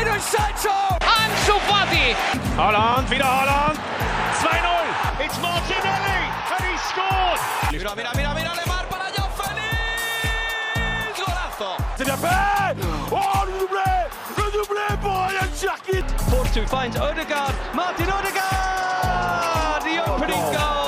Jadon Sancho! Ansu Fati! Holland, wieder Holland! 2-0! It's Martinelli! And he scored! Mira, mira, mira, mira, Lemar para Joao Félix! Golazo! C'est bien fait Oh, le doublé Le doublé pour Ryan Cherkit Force finds Odegaard. Martin Odegaard! The opening goal!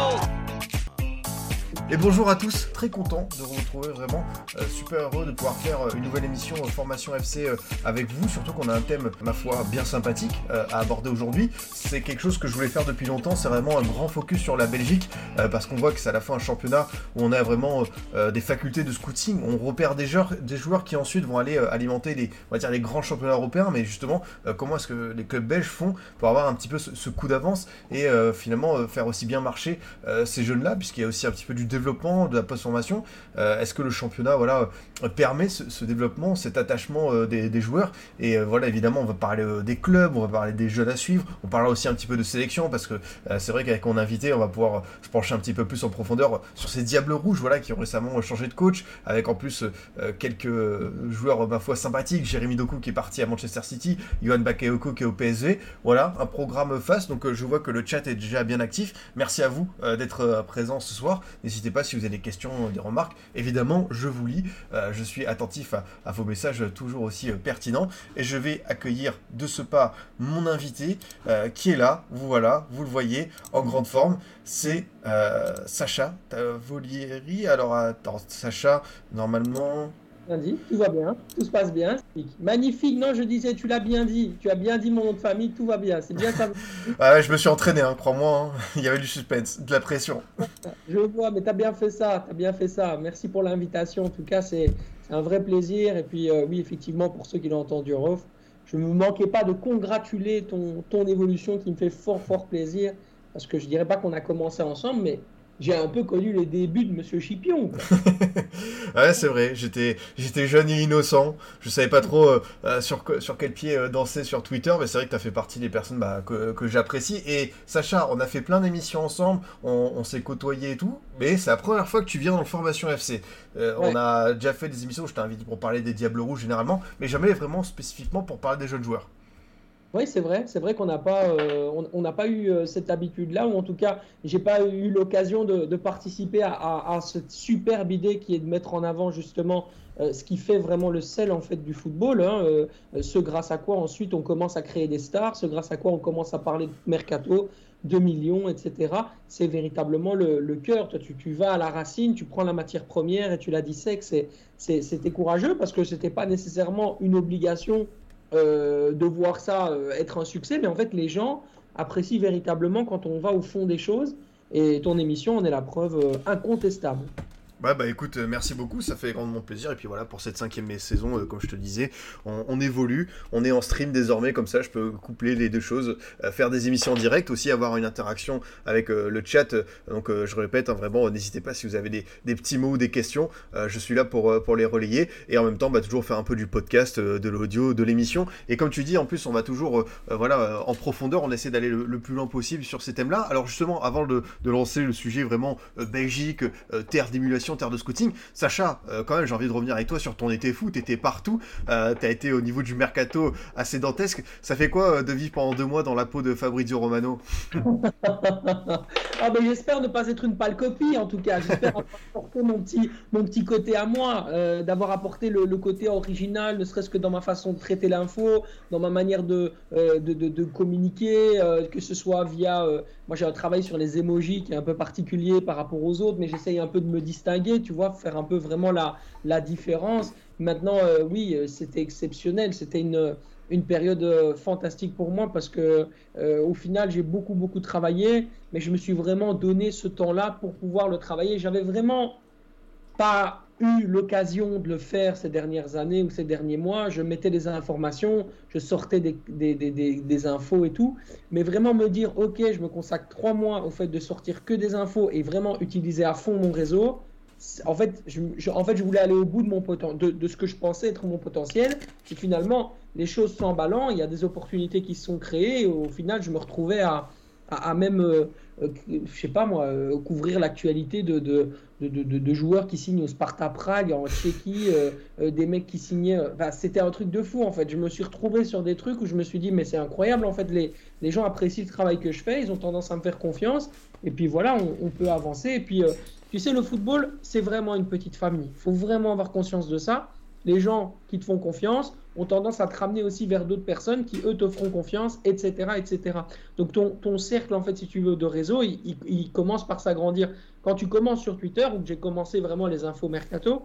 Et bonjour à tous, très content de vous retrouver vraiment, euh, super heureux de pouvoir faire euh, une nouvelle émission euh, Formation FC avec vous, surtout qu'on a un thème, ma foi, bien sympathique à aborder aujourd'hui. C'est quelque chose que je voulais faire depuis longtemps, c'est vraiment un grand focus sur la Belgique, parce qu'on voit que c'est à la fois un championnat où on a vraiment des facultés de scouting, on repère des joueurs, des joueurs qui ensuite vont aller alimenter les, on va dire, les grands championnats européens, mais justement, comment est-ce que les clubs belges font pour avoir un petit peu ce, ce coup d'avance et finalement faire aussi bien marcher ces jeunes-là, puisqu'il y a aussi un petit peu du développement, de la post-formation. Euh, Est-ce que le championnat voilà, euh, permet ce, développement, cet attachement euh, des, joueurs? Et voilà, évidemment, on va parler des clubs, on va parler des jeunes à suivre, on parlera aussi un petit peu de sélection, parce que c'est vrai qu'avec mon invité, on va pouvoir se pencher un petit peu plus en profondeur sur ces Diables Rouges voilà, qui ont récemment changé de coach, avec en plus quelques joueurs, ma foi, sympathiques. Jérémy Doku qui est parti à Manchester City, Johan Bakayoko qui est au PSV. Voilà, un programme face. Donc je vois que le chat est déjà bien actif. Merci à vous d'être présent ce soir. N'hésitez pas si vous avez des questions, euh, des remarques. Évidemment, je vous lis. Euh, je suis attentif à, vos messages euh, toujours aussi pertinents. Et je vais accueillir de ce pas mon invité qui est là. Vous voilà, vous le voyez en grande forme. C'est Sacha Tavolieri. Alors attends, Sacha, normalement. Bien dit, tout va bien, tout se passe bien. Magnifique, non, je disais, tu l'as bien dit, tu as bien dit mon nom de famille, tout va bien, c'est bien ça. Ah ouais, je me suis entraîné, hein, crois-moi. hein. Il y avait du suspense, de la pression. Je vois, mais tu as bien fait ça, tu as bien fait ça. Merci pour l'invitation, en tout cas, c'est c'est un vrai plaisir. Et puis, euh, oui, effectivement, pour ceux qui l'ont entendu en off, je ne me manquais pas de congratuler ton, ton évolution qui me fait fort, fort plaisir. Parce que je dirais pas qu'on a commencé ensemble, mais j'ai un peu connu les débuts de Monsieur Chipion. ouais, c'est vrai, j'étais j'étais jeune et innocent. Je savais pas trop euh, euh, sur, sur quel pied euh, danser sur Twitter, mais c'est vrai que tu as fait partie des personnes bah, que, que j'apprécie. Et Sacha, on a fait plein d'émissions ensemble, on, on s'est côtoyés et tout, mais c'est la première fois que tu viens dans le Formation FC. Euh, Ouais. On a déjà fait des émissions où je t'ai invité pour parler des Diables Rouges généralement, mais jamais vraiment spécifiquement pour parler des jeunes joueurs. Oui, c'est vrai, c'est vrai qu'on n'a pas, euh, on n'a pas eu euh, cette habitude-là, ou en tout cas, j'ai pas eu l'occasion de, participer à, cette superbe idée qui est de mettre en avant justement euh, ce qui fait vraiment le sel en fait du football, hein, ce grâce à quoi ensuite on commence à créer des stars, ce grâce à quoi on commence à parler de mercato, de millions, etc. C'est véritablement le, cœur. Toi, tu, vas à la racine, tu prends la matière première et tu la dissèques. C'était courageux parce que c'était pas nécessairement une obligation euh, de voir ça euh, être un succès, mais en fait, les gens apprécient véritablement quand on va au fond des choses. Et ton émission en est la preuve euh, incontestable. Ouais, bah écoute, euh, merci beaucoup, ça fait grandement plaisir. Et puis voilà, pour cette cinquième saison, euh, comme je te disais, on, évolue, on est en stream désormais, comme ça je peux coupler les deux choses, euh, faire des émissions en direct, aussi avoir une interaction avec le chat. Donc je répète, hein, vraiment, n'hésitez pas si vous avez des, petits mots ou des questions, je suis là pour, pour les relayer. Et en même temps, bah, toujours faire un peu du podcast, de l'audio, de l'émission. Et comme tu dis, en plus, on va toujours, voilà, en profondeur, on essaie d'aller le, le plus loin possible sur ces thèmes-là. Alors justement, avant de, de lancer le sujet vraiment Belgique, terre d'émulation, terre de scouting, Sacha, euh, quand même, j'ai envie de revenir avec toi sur ton été fou. T'étais partout, euh, t'as été au niveau du mercato assez dantesque. Ça fait quoi euh, de vivre pendant deux mois dans la peau de Fabrizio Romano? Ah ben j'espère ne pas être une pâle copie en tout cas. J'espère avoir apporté mon petit, mon petit côté à moi, d'avoir apporté le, côté original, ne serait-ce que dans ma façon de traiter l'info, dans ma manière de, de, communiquer, que ce soit via... moi j'ai un travail sur les emojis qui est un peu particulier par rapport aux autres, mais j'essaye un peu de me distinguer, tu vois, faire un peu vraiment la, la différence. Maintenant, euh, oui, euh, c'était exceptionnel, c'était une une période euh, fantastique pour moi parce que au final j'ai beaucoup beaucoup travaillé mais je me suis vraiment donné ce temps-là pour pouvoir le travailler j'avais vraiment pas l'occasion de le faire ces dernières années ou ces derniers mois je mettais des informations je sortais des, des, des, infos et tout mais vraiment me dire ok je me consacre trois mois au fait de sortir que des infos et vraiment utiliser à fond mon réseau en fait, je, en fait, je voulais aller au bout de, mon poten de, de ce que je pensais être mon potentiel. Et finalement, les choses s'emballant, il y a des opportunités qui se sont créées. Au final, je me retrouvais à, à, même, euh, je sais pas moi, euh, couvrir l'actualité de, de, de, de, joueurs qui signent au Sparta Prague, en Tchéquie, des mecs qui signaient. c'était un truc de fou en fait. Je me suis retrouvé sur des trucs où je me suis dit, mais c'est incroyable en fait, les, les gens apprécient le travail que je fais, ils ont tendance à me faire confiance, et puis voilà, on, on peut avancer. Et puis, tu sais, le football, c'est vraiment une petite famille. Il faut vraiment avoir conscience de ça. Les gens qui te font confiance, ont tendance à te ramener aussi vers d'autres personnes qui, eux, te feront confiance, etc. etc. Donc ton, ton cercle, en fait, si tu veux, de réseau, il, commence par s'agrandir. Quand tu commences sur Twitter, où j'ai commencé vraiment les infos mercato,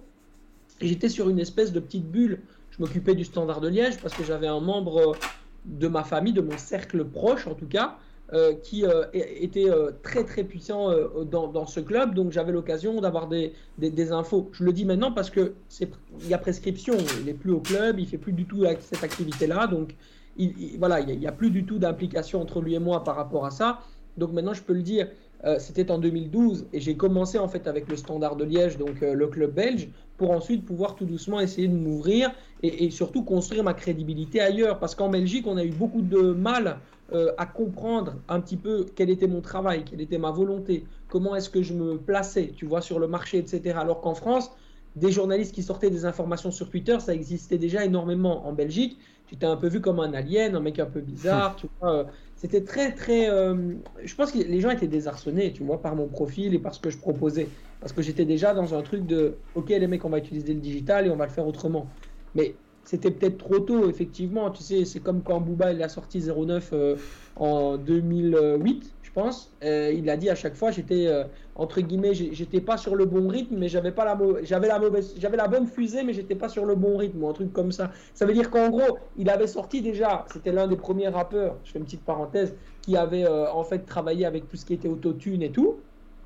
j'étais sur une espèce de petite bulle. Je m'occupais du standard de Liège parce que j'avais un membre de ma famille, de mon cercle proche en tout cas, euh, qui euh, était euh, très très puissant dans, dans, ce club, donc j'avais l'occasion d'avoir des, des, infos. Je le dis maintenant parce que c'est il y a prescription, il n'est plus au club, il fait plus du tout cette activité-là, donc il, voilà, il n'y a, plus du tout d'implication entre lui et moi par rapport à ça. Donc maintenant je peux le dire, c'était en 2012 et j'ai commencé en fait avec le Standard de Liège, donc le club belge, pour ensuite pouvoir tout doucement essayer de m'ouvrir et, et, surtout construire ma crédibilité ailleurs. Parce qu'en Belgique, on a eu beaucoup de mal euh, à comprendre un petit peu quel était mon travail, quelle était ma volonté, comment est-ce que je me plaçais, tu vois, sur le marché, etc. Alors qu'en France, des journalistes qui sortaient des informations sur Twitter, ça existait déjà énormément. En Belgique, j'étais un peu vu comme un alien, un mec un peu bizarre, tu vois. Euh, c'était très, très. Euh, je pense que les gens étaient désarçonnés, tu vois, par mon profil et par ce que je proposais. Parce que j'étais déjà dans un truc de OK, les mecs, on va utiliser le digital et on va le faire autrement. Mais c'était peut-être trop tôt, effectivement. Tu sais, c'est comme quand Booba il a sorti 09 euh, en 2008, je pense. Euh, il a dit à chaque fois, j'étais euh, entre guillemets, j'étais pas sur le bon rythme, mais j'avais pas la j'avais la mauvaise, j'avais la bonne fusée, mais j'étais pas sur le bon rythme, ou un truc comme ça. Ça veut dire qu'en gros, il avait sorti déjà. C'était l'un des premiers rappeurs. Je fais une petite parenthèse, qui avait en fait travaillé avec tout ce qui était autotune et tout,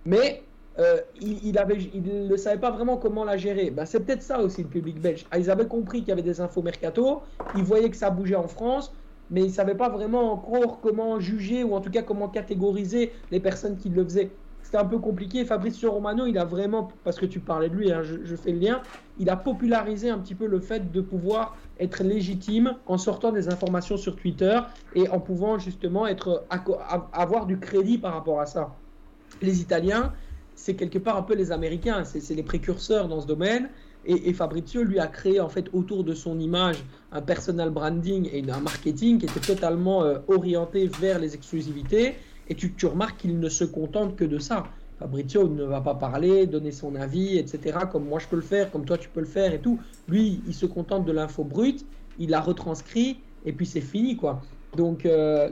mais euh, il, ne savait pas vraiment comment la gérer. Ben, c'est peut-être ça aussi le public belge. Ah, ils avaient compris qu'il y avait des infos mercato, ils voyaient que ça bougeait en France, mais ils ne savaient pas vraiment encore comment juger ou en tout cas comment catégoriser les personnes qui le faisaient. C'était un peu compliqué. Fabrizio Romano, il a vraiment, parce que tu parlais de lui, hein, je, fais le lien, il a popularisé un petit peu le fait de pouvoir être légitime en sortant des informations sur Twitter et en pouvant justement être, avoir du crédit par rapport à ça. Les Italiens, c'est quelque part un peu les Américains, c'est les précurseurs dans ce domaine. Et, Fabrizio lui a créé en fait autour de son image un personal branding et un marketing qui était totalement euh, orienté vers les exclusivités. Et tu, remarques qu'il ne se contente que de ça. Fabrizio ne va pas parler, donner son avis, etc. Comme moi je peux le faire, comme toi tu peux le faire et tout. Lui, il se contente de l'info brute, il la retranscrit et puis c'est fini quoi. Donc, euh,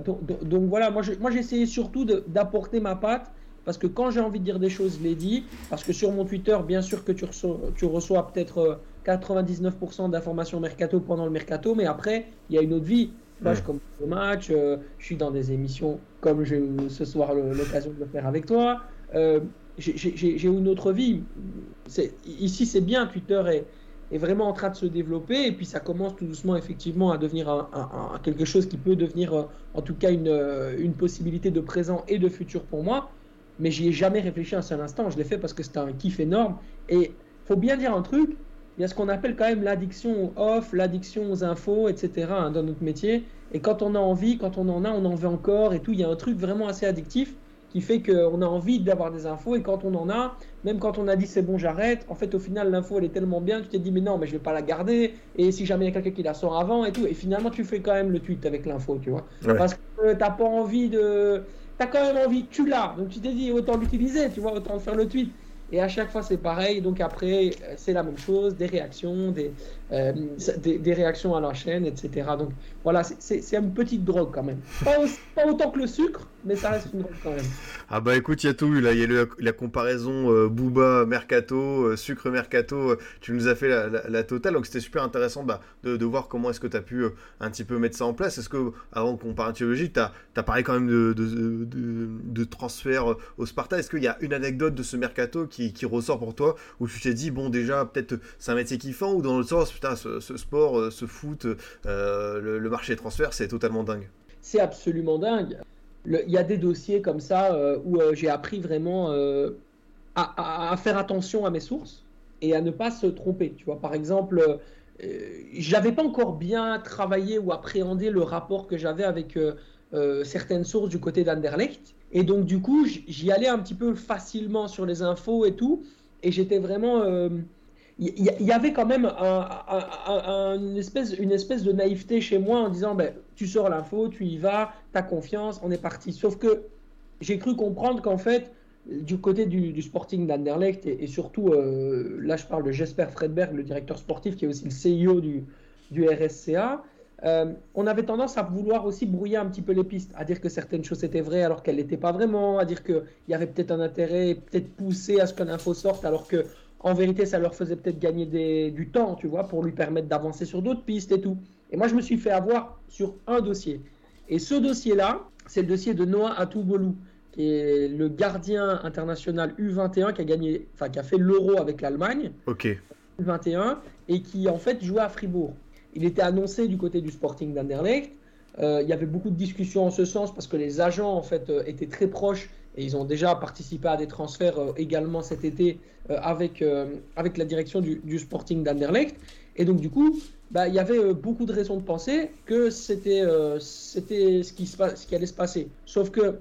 voilà, moi j'ai essayé surtout d'apporter ma patte parce que quand j'ai envie de dire des choses, je les dis. Parce que sur mon Twitter, bien sûr que tu reçois, tu reçois peut-être 99% euh, d'informations mercato pendant le mercato, mais après, il y a une autre vie. Moi, je commence le match, euh, je suis dans des émissions comme j'ai ce soir l'occasion de le faire avec toi. Euh, j'ai une autre vie. Ici, c'est bien, Twitter est, est, vraiment en train de se développer et puis ça commence tout doucement effectivement à devenir un, quelque chose qui peut devenir en tout cas une, une possibilité de présent et de futur pour moi mais j'y ai jamais réfléchi un seul instant. Je l'ai fait parce que c'était un kiff énorme. Et faut bien dire un truc, il y a ce qu'on appelle quand même l'addiction off, l'addiction aux infos, etc. Hein, dans notre métier. Et quand on a envie, quand on en a, on en veut encore et tout. Il y a un truc vraiment assez addictif qui fait qu'on a envie d'avoir des infos et quand on en a, même quand on a dit c'est bon j'arrête, en fait au final l'info elle est tellement bien, tu t'es dit mais non mais je vais pas la garder et si jamais il y a quelqu'un qui la sort avant et tout et finalement tu fais quand même le tweet avec l'info tu vois parce que t'as pas envie de t'as quand même envie, tu l'as. Donc tu t'es dit autant l'utiliser, tu vois, autant faire le tweet. Et à chaque fois, c'est pareil. Donc après, c'est la même chose, des réactions, des, euh, des, réactions à la chaîne, etc. Donc voilà, c'est une petite drogue quand même. Pas, autant que le sucre, mais ça reste une quand même. Ah bah écoute, il y a tout eu là. Il y a la comparaison euh, Booba Mercato, euh, sucre Mercato. tu nous as fait la, totale. Donc c'était super intéressant bah, de, voir comment est-ce que tu as pu un petit peu mettre ça en place. Est-ce que, avant qu'on parle de tu as, parlé quand même de, de, de transfert au Sparta. Est-ce qu'il y a une anecdote de ce Mercato qui, qui ressort pour toi où tu t'es dit, bon, déjà, peut-être c'est un métier kiffant ou dans le sens, putain, ce, sport, euh, ce foot, euh, le, marché des transferts, c'est totalement dingue? C'est absolument dingue. Il y a des dossiers comme ça euh, où j'ai appris vraiment à, faire attention à mes sources et à ne pas se tromper. Tu vois, par exemple, j'avais pas encore bien travaillé ou appréhendé le rapport que j'avais avec euh, certaines sources du côté d'Anderlecht. Et donc, du coup, j'y allais un petit peu facilement sur les infos et tout. Et j'étais vraiment. Il y, avait quand même une, espèce, de naïveté chez moi en disant ben, tu sors l'info, tu y vas, tu as confiance, on est parti. Sauf que j'ai cru comprendre qu'en fait, du côté du, Sporting d'Anderlecht, et, surtout, euh, là je parle de Jesper Fredberg, le directeur sportif qui est aussi le CEO du, du RSCA, euh, on avait tendance à vouloir aussi brouiller un petit peu les pistes, à dire que certaines choses étaient vraies alors qu'elles n'étaient pas vraiment, à dire qu'il y avait peut-être un intérêt, peut-être poussé à ce qu'une info sorte alors que en vérité ça leur faisait peut-être gagner des, du temps, tu vois, pour lui permettre d'avancer sur d'autres pistes et tout. Et moi je me suis fait avoir sur un dossier. Et ce dossier-là, c'est le dossier de Noah Atoubolou qui est le gardien international U21 qui a gagné, enfin qui a fait l'Euro avec l'Allemagne. Ok. U21 et qui en fait jouait à Fribourg. Il était annoncé du côté du Sporting d'Anderlecht. Euh, il y avait beaucoup de discussions en ce sens parce que les agents en fait euh, étaient très proches et ils ont déjà participé à des transferts euh, également cet été avec, avec la direction du, Sporting d'Anderlecht. Et donc du coup, bah, il y avait beaucoup de raisons de penser que c'était ce qui, ce qui allait se passer. Sauf que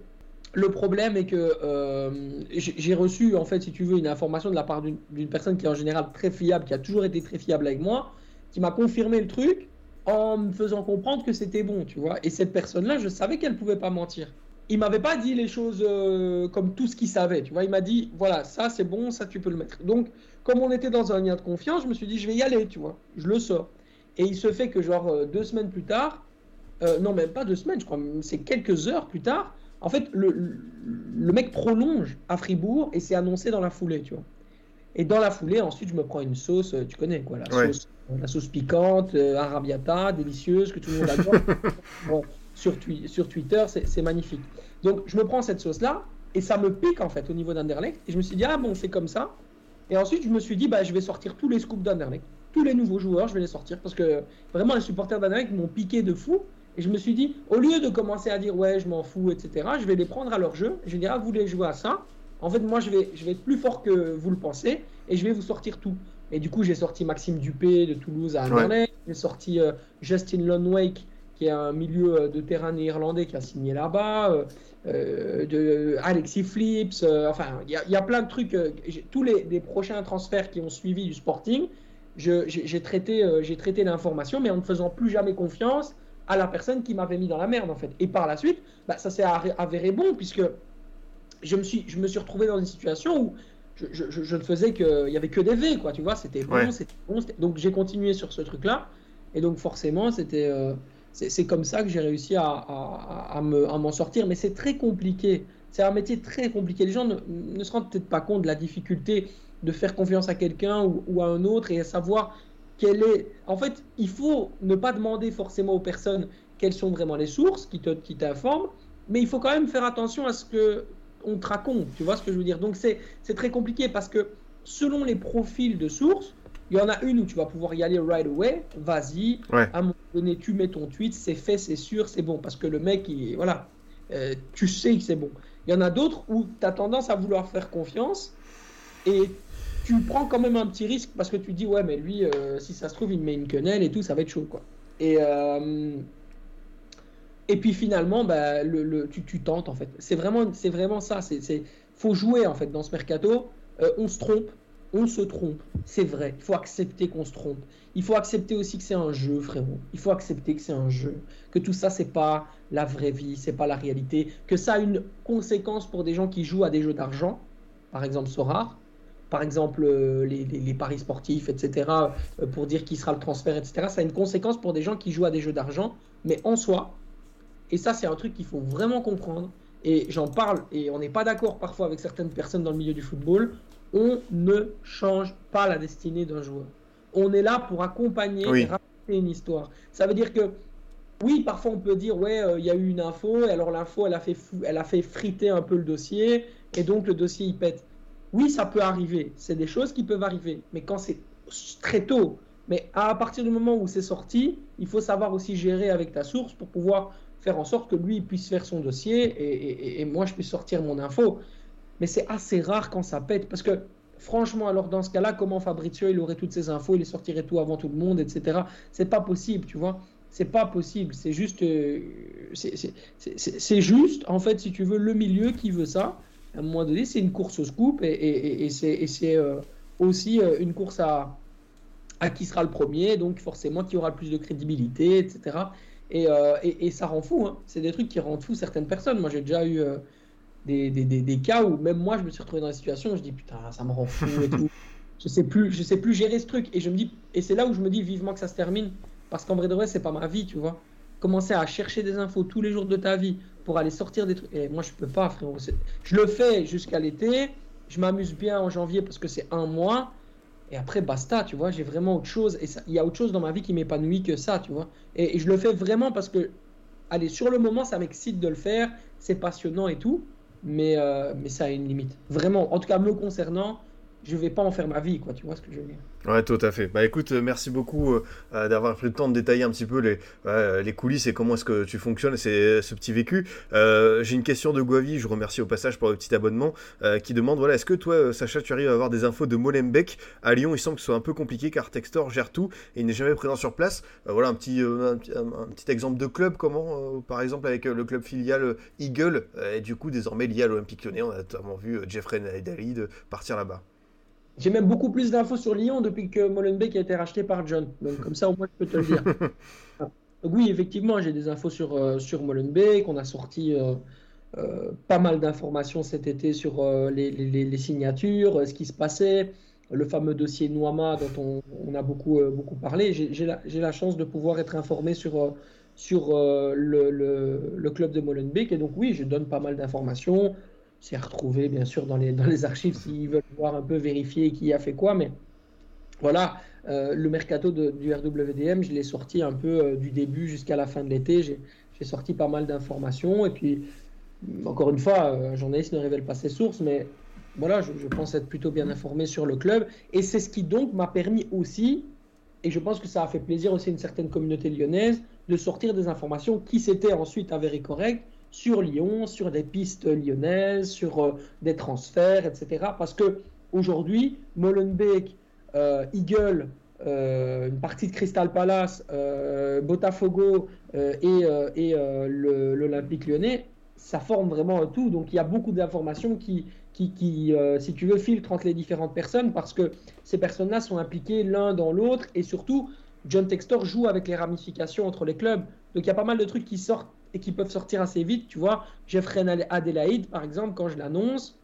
le problème est que euh, j'ai reçu, en fait, si tu veux, une information de la part d'une personne qui est en général très fiable, qui a toujours été très fiable avec moi, qui m'a confirmé le truc en me faisant comprendre que c'était bon, tu vois. Et cette personne-là, je savais qu'elle ne pouvait pas mentir. Il m'avait pas dit les choses euh, comme tout ce qu'il savait, tu vois. Il m'a dit, voilà, ça c'est bon, ça tu peux le mettre. Donc, comme on était dans un lien de confiance, je me suis dit, je vais y aller, tu vois. Je le sors. Et il se fait que, genre, euh, deux semaines plus tard, non, même pas deux semaines, je crois, c'est quelques heures plus tard, en fait, le, mec prolonge à Fribourg et c'est annoncé dans la foulée, tu vois. Et dans la foulée, ensuite, je me prends une sauce, euh, tu connais quoi, la, sauce, la sauce piquante, euh, arabiata, délicieuse, que tout le monde adore. sur, sur Twitter, c'est magnifique. Donc, je me prends cette sauce-là et ça me pique en fait au niveau d'Anderlecht. Et je me suis dit, ah bon, c'est comme ça. Et ensuite, je me suis dit, bah, je vais sortir tous les scoops d'Anderlecht. Tous les nouveaux joueurs, je vais les sortir parce que vraiment, les supporters d'Anderlecht m'ont piqué de fou. Et je me suis dit, au lieu de commencer à dire ouais, je m'en fous, etc., je vais les prendre à leur jeu. Je vais dire, ah, vous voulez jouer à ça? En fait, moi, je vais, je vais être plus fort que vous le pensez et je vais vous sortir tout. Et du coup, j'ai sorti Maxime Dupé de Toulouse à Anderlecht. J'ai sorti euh, Justin Lonwake, qui est un milieu euh, de terrain néerlandais qui a signé là-bas. Euh, de Alexis Flips. enfin, il y, a plein de trucs. tous les, les, prochains transferts qui ont suivi du Sporting, j'ai traité, j'ai traité l'information, mais en ne faisant plus jamais confiance à la personne qui m'avait mis dans la merde en fait. Et par la suite, bah, ça s'est avéré bon puisque je me suis, je me suis retrouvé dans une situation où je, je, ne faisais que, il y avait que des V quoi, tu vois, c'était bon, c'était bon. Donc j'ai continué sur ce truc-là et donc forcément c'était, euh, c'est comme ça que j'ai réussi à, m'en sortir. Mais c'est très compliqué. C'est un métier très compliqué. Les gens ne, ne se rendent peut-être pas compte de la difficulté de faire confiance à quelqu'un ou, à un autre et à savoir est. En fait, il faut ne pas demander forcément aux personnes quelles sont vraiment les sources qui qui t'informent, mais il faut quand même faire attention à ce que on te raconte. Tu vois ce que je veux dire? Donc c'est très compliqué parce que selon les profils de sources, il y en a une où tu vas pouvoir y aller right away, vas-y. À un moment donné, tu mets ton tweet, c'est fait, c'est sûr, c'est bon. Parce que le mec, il, voilà, euh, tu sais que c'est bon. Il y en a d'autres où tu as tendance à vouloir faire confiance et tu prends quand même un petit risque parce que tu dis ouais mais lui euh, si ça se trouve il met une quenelle et tout ça va être chaud quoi. Et euh, et puis finalement bah, le, tu, tu, tentes en fait. C'est vraiment c'est vraiment ça. C'est faut jouer en fait dans ce mercato. Euh, on se trompe on se trompe c'est vrai. Il faut accepter qu'on se trompe. Il faut accepter aussi que c'est un jeu frérot. Il faut accepter que c'est un jeu. Que tout ça c'est pas la vraie vie c'est pas la réalité. Que ça a une conséquence pour des gens qui jouent à des jeux d'argent. Par exemple Sorare par exemple euh, les, paris sportifs, etc., euh, pour dire qui sera le transfert, etc., ça a une conséquence pour des gens qui jouent à des jeux d'argent, mais en soi, et ça c'est un truc qu'il faut vraiment comprendre, et j'en parle, et on n'est pas d'accord parfois avec certaines personnes dans le milieu du football, on ne change pas la destinée d'un joueur. On est là pour accompagner et raconter une histoire. Ça veut dire que oui, parfois on peut dire ouais, euh, il y a eu une info, et alors l'info elle a fait elle a fait friter un peu le dossier, et donc le dossier il pète. Oui, ça peut arriver. C'est des choses qui peuvent arriver. Mais quand c'est très tôt, mais à partir du moment où c'est sorti, il faut savoir aussi gérer avec ta source pour pouvoir faire en sorte que lui puisse faire son dossier et, moi je puisse sortir mon info. Mais c'est assez rare quand ça pète parce que franchement, alors dans ce cas-là, comment Fabrizio il aurait toutes ces infos, il les sortirait tout avant tout le monde, etc. C'est pas possible, tu vois. C'est pas possible. C'est juste, euh, c'est- juste, en fait, si tu veux, le milieu qui veut ça. À un moment donné, c'est une course au scoop et, et- et- c'est euh, aussi euh, une course à, à qui sera le premier, donc forcément qui aura le plus de crédibilité, etc. Et, ça rend fou. hein. C'est des trucs qui rendent fou certaines personnes. Moi, j'ai déjà eu des, des- des- des cas où même moi, je me suis retrouvé dans la situation où je dis putain, ça me rend fou et tout. Je sais plus, je sais plus gérer ce truc. Et je me dis, et c'est là où je me dis vivement que ça se termine, parce qu'en vrai de vrai, c'est pas ma vie, tu vois. Commencer à chercher des infos tous les jours de ta vie pour aller sortir des trucs. Et moi, je peux pas, frérot. Je le fais jusqu'à l'été. Je m'amuse bien en janvier parce que c'est un mois. Et après, basta, tu vois. J'ai vraiment autre chose. Et il y a autre chose dans ma vie qui m'épanouit que ça, tu vois. Et, et je le fais vraiment parce que, allez, sur le moment, ça m'excite de le faire. C'est passionnant et tout. Mais, euh, mais ça a une limite. Vraiment. En tout cas, me concernant, je vais pas en faire ma vie, quoi. Tu vois ce que je veux dire. Ouais, tout à fait. Bah écoute, euh, merci beaucoup euh, euh, d'avoir pris le temps de détailler un petit peu les, les coulisses et comment est-ce que tu fonctionnes, c'est ce petit vécu. J'ai une question de Guavi, je remercie au passage pour le petit abonnement, qui demande, voilà, est-ce que toi, Sacha, tu arrives à avoir des infos de Molenbeek À Lyon, il semble que ce soit un peu compliqué car Textor gère tout et il n'est jamais présent sur place. Voilà un petit, un, petit- exemple de club, comment, par exemple avec le club filial Eagle, et du coup désormais lié à l'Olympique lyonnais, on a notamment vu Jeffrey Nadali de partir là-bas. J'ai même beaucoup plus d'infos sur Lyon depuis que Molenbeek a été racheté par John. Donc comme ça, au moins, je peux te le dire. Donc oui, effectivement, j'ai des infos sur, euh, sur Molenbeek. On a sorti euh, euh, pas mal d'informations cet été sur les, les- les- les signatures, ce qui se passait, le fameux dossier Noama dont on, on a beaucoup, beaucoup parlé. J'ai la, chance de pouvoir être informé sur, sur le, le- le club de Molenbeek. Et donc oui, je donne pas mal d'informations. C'est à retrouver, bien sûr, dans les, dans les archives s'ils veulent voir un peu vérifier qui a fait quoi. Mais voilà, euh, le mercato du RWDM, je l'ai sorti un peu euh, du début jusqu'à la fin de l'été. J'ai j'ai sorti pas mal d'informations. Et puis, encore une fois, euh, un journaliste ne révèle pas ses sources, mais voilà, je, je pense être plutôt bien informé sur le club. Et c'est ce qui donc m'a permis aussi, et je pense que ça a fait plaisir aussi à une certaine communauté lyonnaise, de sortir des informations qui s'étaient ensuite avérées correctes sur Lyon, sur des pistes lyonnaises, sur euh, des transferts, etc. Parce que aujourd'hui, Molenbeek, euh, Eagle, euh, une partie de Crystal Palace, Botafogo et, et, l'Olympique lyonnais, ça forme vraiment un tout. Donc il y a beaucoup d'informations qui, qui, qui, si tu veux, filtrent entre les différentes personnes parce que ces personnes-là sont impliquées l'un dans l'autre et surtout, John Textor joue avec les ramifications entre les clubs. Donc il y a pas mal de trucs qui sortent et qui peuvent sortir assez vite. Tu vois, Jeffrey Adelaide, par exemple, quand je l'annonce,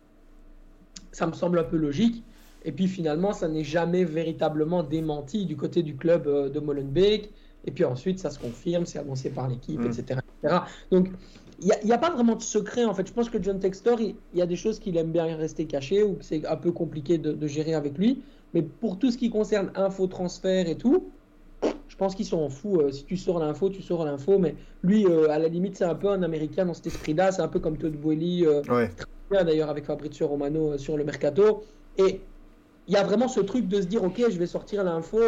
ça me semble un peu logique. Et puis finalement, ça n'est jamais véritablement démenti du côté du club euh, de Molenbeek. Et puis ensuite, ça se confirme, c'est annoncé par l'équipe, Mm. etc., etc. Donc, il n'y a, a pas vraiment de secret, en fait. Je pense que John Textor, il, il y a des choses qu'il aime bien rester caché ou que c'est un peu compliqué de, de gérer avec lui. Mais pour tout ce qui concerne info, transfert et tout, je pense qu'ils sont fous. Euh, si tu sors l'info, tu sors l'info. Mais lui, euh, à la limite, c'est un peu un Américain dans cet esprit-là. C'est un peu comme Todd Boehly, euh, Ouais. bien d'ailleurs avec Fabrizio Romano sur le mercato. Et il y a vraiment ce truc de se dire, ok, je vais sortir l'info.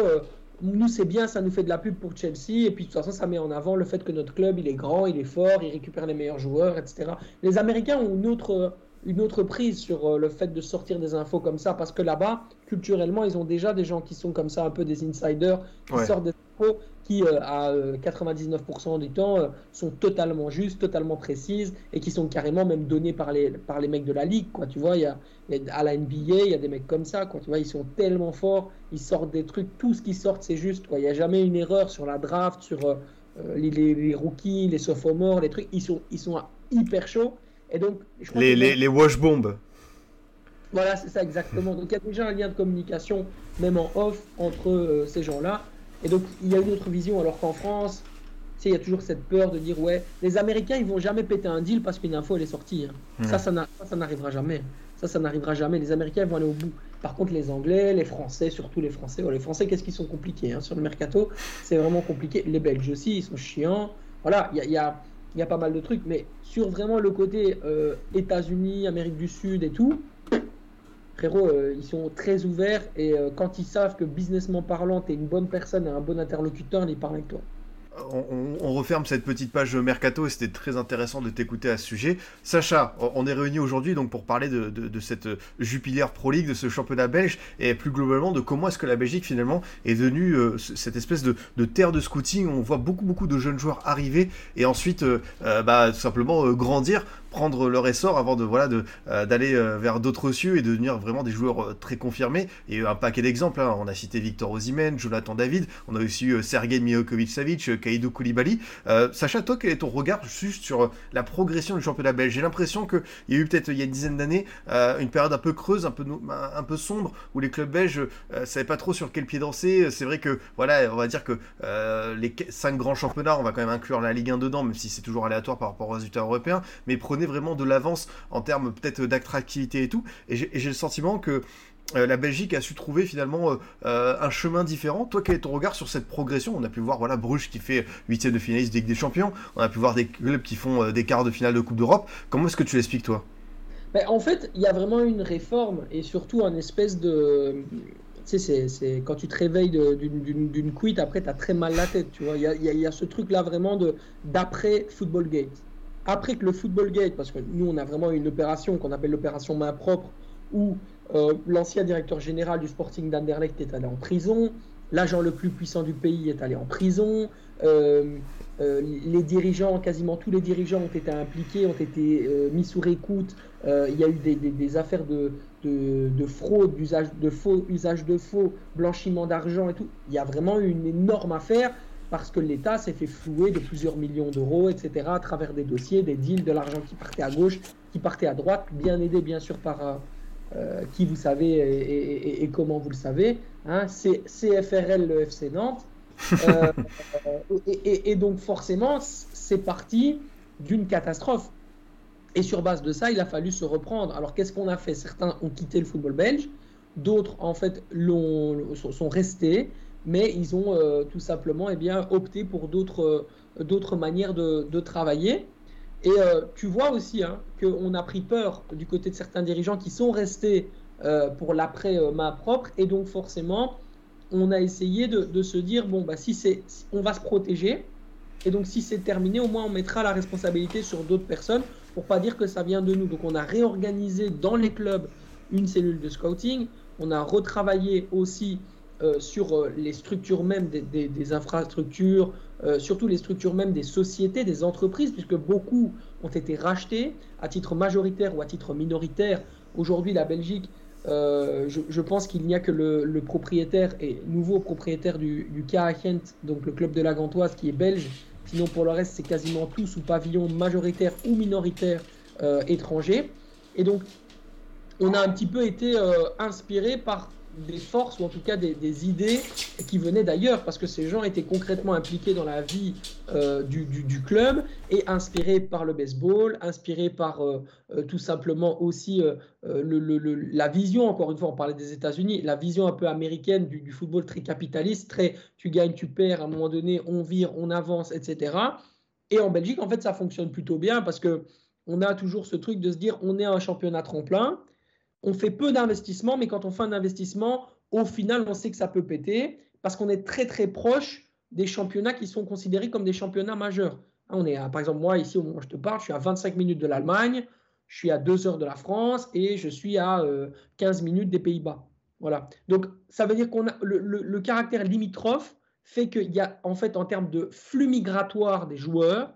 nous, c'est bien, ça nous fait de la pub pour Chelsea. Et puis, de toute façon, ça met en avant le fait que notre club, il est grand, il est fort, il récupère les meilleurs joueurs, etc. Les Américains ont une autre, une autre prise sur euh, le fait de sortir des infos comme ça. Parce que là-bas, culturellement, ils ont déjà des gens qui sont comme ça, un peu des insiders, qui Ouais. sortent des infos qui, euh, à euh, 99% du temps, euh, sont totalement justes, totalement précises et qui sont carrément même données par les, par les mecs de la ligue. Quoi. Tu vois, il y a, à la NBA, il y a des mecs comme ça. Quoi. Tu vois, ils sont tellement forts, ils sortent des trucs, tout ce qu'ils sortent, c'est juste. quoi. Il n'y a jamais une erreur sur la draft, sur euh, euh, les, les- les rookies, les sophomores, les trucs. Ils sont, ils sont hyper chauds. Et donc, je Les, les, les wash bombs. voilà, c'est ça exactement. Donc il y a déjà un lien de communication, même en off, entre euh, ces gens-là. Et donc il y a une autre vision, alors qu'en France, il y a toujours cette peur de dire ouais, les Américains ils vont jamais péter un deal parce qu'une info elle est sortie. hein. Ça, ça n'a- ça, ça n'arrivera jamais. Ça, ça n'arrivera jamais. Les Américains ils vont aller au bout. Par contre, les Anglais, les Français, surtout les Français, ouais, les Français, qu'est-ce qu'ils sont compliqués hein, sur le mercato? C'est vraiment compliqué. Les Belges aussi, ils sont chiants. Voilà, il y a, il y a- il y a pas mal de trucs, mais sur vraiment le côté euh, États-Unis, Amérique du Sud et tout, frérot, euh, ils sont très ouverts et euh, quand ils savent que businessment parlant, tu es une bonne personne et un bon interlocuteur, ils parlent avec toi. On, referme cette petite page mercato et c'était très intéressant de t'écouter à ce sujet. Sacha, on est réunis aujourd'hui donc pour parler de, cette Jupiler Pro League, de ce championnat belge et plus globalement de comment est-ce que la Belgique finalement est devenue euh, cette espèce de, terre de scouting. On voit beaucoup beaucoup de jeunes joueurs arriver et ensuite euh, euh, bah, tout simplement grandir prendre leur essor avant de voilà de euh, d'aller euh, vers d'autres cieux et de devenir vraiment des joueurs euh, très confirmés. Et un paquet d'exemples. Hein. On a cité Victor Osimhen, Jonathan David. On a aussi eu Sergei Milokovic-Savic, Kaidou Koulibaly. Sacha, toi, quel est ton regard juste sur la progression du championnat belge? J'ai l'impression qu'il y a eu peut-être il y a une dizaine d'années une période un peu creuse, un peu un peu sombre où les clubs belges savaient pas trop sur quel pied danser. C'est vrai que voilà, on va dire que les cinq grands championnats, on va quand même inclure la Ligue 1 dedans, même si c'est toujours aléatoire par rapport aux résultats européens, mais prenez vraiment de l'avance en termes peut-être d'attractivité et tout. Et j'ai le sentiment que euh, la Belgique a su trouver finalement euh, euh, un chemin différent. Toi, quel est ton regard sur cette progression? On a pu voir voilà Bruges qui fait huitième de finaliste des Champions. On a pu voir des clubs qui font des quarts de finale de Coupe d'Europe. Comment est-ce que tu l'expliques toi? Ben, En fait, il y a vraiment une réforme et surtout un espèce de tu sais, c'est quand tu te réveilles d'une cuite, après, tu as très mal la tête. Il y a, y a, ce truc-là vraiment d'après Football Gate après que le Football Gate, parce que nous, on a vraiment une opération qu'on appelle l'opération main propre, où euh, l'ancien directeur général du Sporting d'Anderlecht est allé en prison, l'agent le plus puissant du pays est allé en prison, euh, euh, les dirigeants, quasiment tous les dirigeants ont été impliqués, ont été mis sous écoute, il y a eu des, affaires de, de, fraude, d'usage de faux, usage de faux, blanchiment d'argent et tout. Il y a vraiment une énorme affaire parce que l'État s'est fait flouer de plusieurs millions d'euros, etc., à travers des dossiers, des deals, de l'argent qui partait à gauche, qui partait à droite, bien aidé bien sûr par euh, euh, qui vous savez et, comment vous le savez, hein, c'est CFRL, le FC Nantes. Euh, et, donc forcément, c'est parti d'une catastrophe. Et sur base de ça, il a fallu se reprendre. Alors qu'est-ce qu'on a fait? Certains ont quitté le football belge, d'autres en fait sont restés mais ils ont euh, tout simplement eh bien, opté pour d'autres euh, manières de, travailler. Et euh, tu vois aussi hein, qu'on a pris peur du côté de certains dirigeants qui sont restés pour l'après main propre, et donc forcément, on a essayé de, se dire bon, bah, si c'est, on va se protéger, et donc si c'est terminé, au moins on mettra la responsabilité sur d'autres personnes pour pas dire que ça vient de nous. Donc on a réorganisé dans les clubs une cellule de scouting, on a retravaillé aussi euh, sur euh, les structures même des, infrastructures, euh, surtout les structures même des sociétés, des entreprises, puisque beaucoup ont été rachetés à titre majoritaire ou à titre minoritaire. Aujourd'hui, la Belgique, je, pense qu'il n'y a que le, propriétaire et nouveau propriétaire du, du donc le club de la Gantoise, qui est belge. Sinon, pour le reste, c'est quasiment tout sous pavillon majoritaire ou minoritaire étranger. Et donc, on a un petit peu été inspiré par des forces ou en tout cas des, idées qui venaient d'ailleurs parce que ces gens étaient concrètement impliqués dans la vie euh, du, club et inspirés par le baseball, inspirés par euh, euh, tout simplement aussi la vision, encore une fois on parlait des États-Unis, la vision un peu américaine du, football très capitaliste, très tu gagnes, tu perds, à un moment donné on vire, on avance, etc. Et en Belgique en fait ça fonctionne plutôt bien parce que on a toujours ce truc de se dire on est un championnat tremplin on fait peu d'investissements, mais quand on fait un investissement, au final, on sait que ça peut péter parce qu'on est très très proche des championnats qui sont considérés comme des championnats majeurs. On est, par exemple, moi ici, au moment où je te parle, je suis à 25 minutes de l'Allemagne, je suis à 2 heures de la France et je suis à 15 euh, minutes des Pays-Bas. Voilà. Donc, ça veut dire qu'on a le, caractère limitrophe fait qu'il y a, en fait, en termes de flux migratoire des joueurs,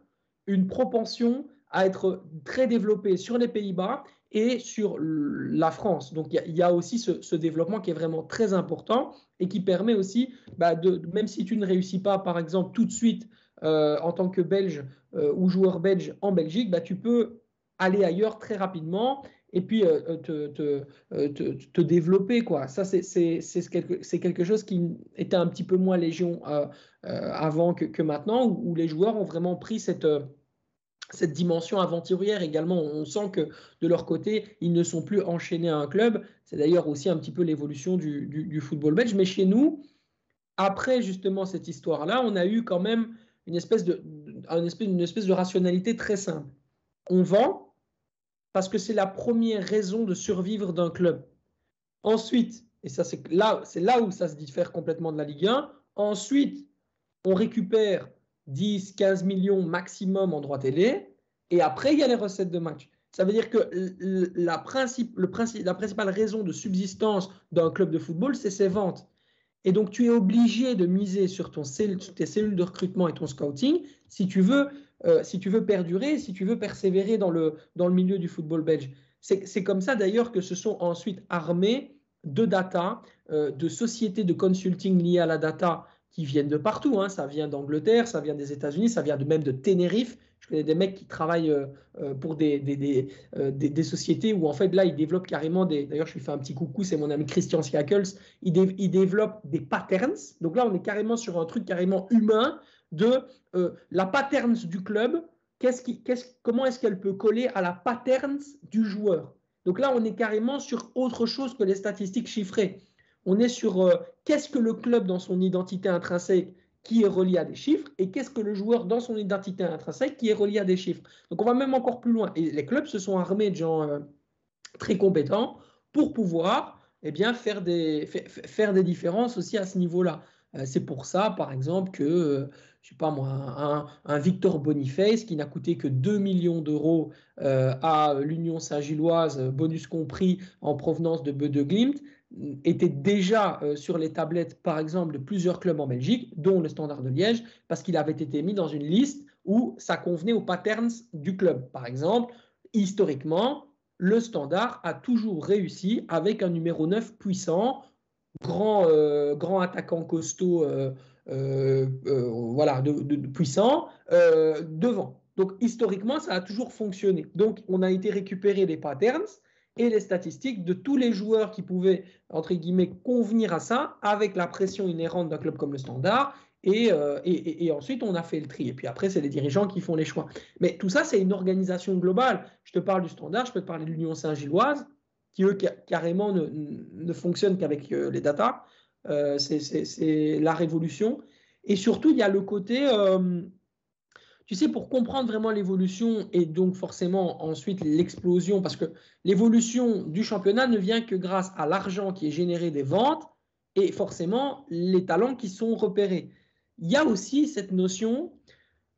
une propension à être très développée sur les Pays-Bas et sur la France. Donc il y, a aussi ce, développement qui est vraiment très important et qui permet aussi, bah, même si tu ne réussis pas, par exemple, tout de suite euh, en tant que Belge euh, ou joueur belge en Belgique, bah, tu peux aller ailleurs très rapidement et puis euh, te, te, te, développer. Quoi. Ça, c'est quelque, quelque, chose qui était un petit peu moins légion avant que, maintenant, où, les joueurs ont vraiment pris cette cette dimension aventurière également. On sent que de leur côté, ils ne sont plus enchaînés à un club. C'est d'ailleurs aussi un petit peu l'évolution du, football belge. Mais chez nous, après justement cette histoire-là, on a eu quand même une espèce de, espèce, une espèce de rationalité très simple. On vend parce que c'est la première raison de survivre d'un club. Ensuite, et ça c'est là, c'est là où ça se diffère complètement de la Ligue 1, ensuite, on récupère 10, 15 millions maximum en droit télé. Et après, il y a les recettes de match. Ça veut dire que la, principale raison de subsistance d'un club de football, c'est ses ventes. Et donc, tu es obligé de miser sur, ton tes cellules de recrutement et ton scouting si tu veux, euh, si tu veux perdurer, si tu veux persévérer dans le, dans le milieu du football belge. C'est comme ça d'ailleurs que se sont ensuite armés de data, euh, de sociétés de consulting liées à la data qui viennent de partout. Hein. Ça vient d'Angleterre, ça vient des États-Unis, ça vient de même de Tenerife. Je connais des mecs qui travaillent euh, euh, pour des, des, euh, des, des, sociétés où en fait là ils développent carrément des. D'ailleurs, je lui fais un petit coucou, c'est mon ami Christian Siakels. Il, il, développe des patterns. Donc là, on est carrément sur un truc carrément humain de la patterns du club. Comment est-ce qu'elle peut coller à la patterns du joueur Donc là, on est carrément sur autre chose que les statistiques chiffrées. On est sur qu'est-ce que le club dans son identité intrinsèque qui est relié à des chiffres et qu'est-ce que le joueur dans son identité intrinsèque qui est relié à des chiffres. Donc on va même encore plus loin. Et les clubs se sont armés de gens euh, très compétents pour pouvoir eh bien, faire, des, différences aussi à ce niveau-là. Euh, c'est pour ça, par exemple, que, euh, je sais pas moi, un, Victor Boniface qui n'a coûté que 2 millions d'euros à l'Union Saint-Gilloise, bonus compris en provenance de Glimt, était déjà euh, sur les tablettes, par exemple, de plusieurs clubs en Belgique, dont le Standard de Liège, parce qu'il avait été mis dans une liste où ça convenait aux patterns du club. Par exemple, historiquement, le Standard a toujours réussi avec un numéro 9 puissant, grand, euh, grand attaquant costaud, euh, voilà, de, puissant, devant. Donc historiquement, ça a toujours fonctionné. Donc on a été récupérer les patterns et les statistiques de tous les joueurs qui pouvaient, entre guillemets, convenir à ça, avec la pression inhérente d'un club comme le Standard. Euh, et, et, ensuite, on a fait le tri. Et puis après, c'est les dirigeants qui font les choix. Mais tout ça, c'est une organisation globale. Je te parle du Standard, je peux te parler de l'Union Saint-Gilloise, qui, eux, carrément ne, ne fonctionnent qu'avec euh, les datas. Euh, c'est la révolution. Et surtout, il y a le côté tu sais, pour comprendre vraiment l'évolution et donc forcément ensuite l'explosion, parce que l'évolution du championnat ne vient que grâce à l'argent qui est généré des ventes et forcément les talents qui sont repérés. Il y a aussi cette notion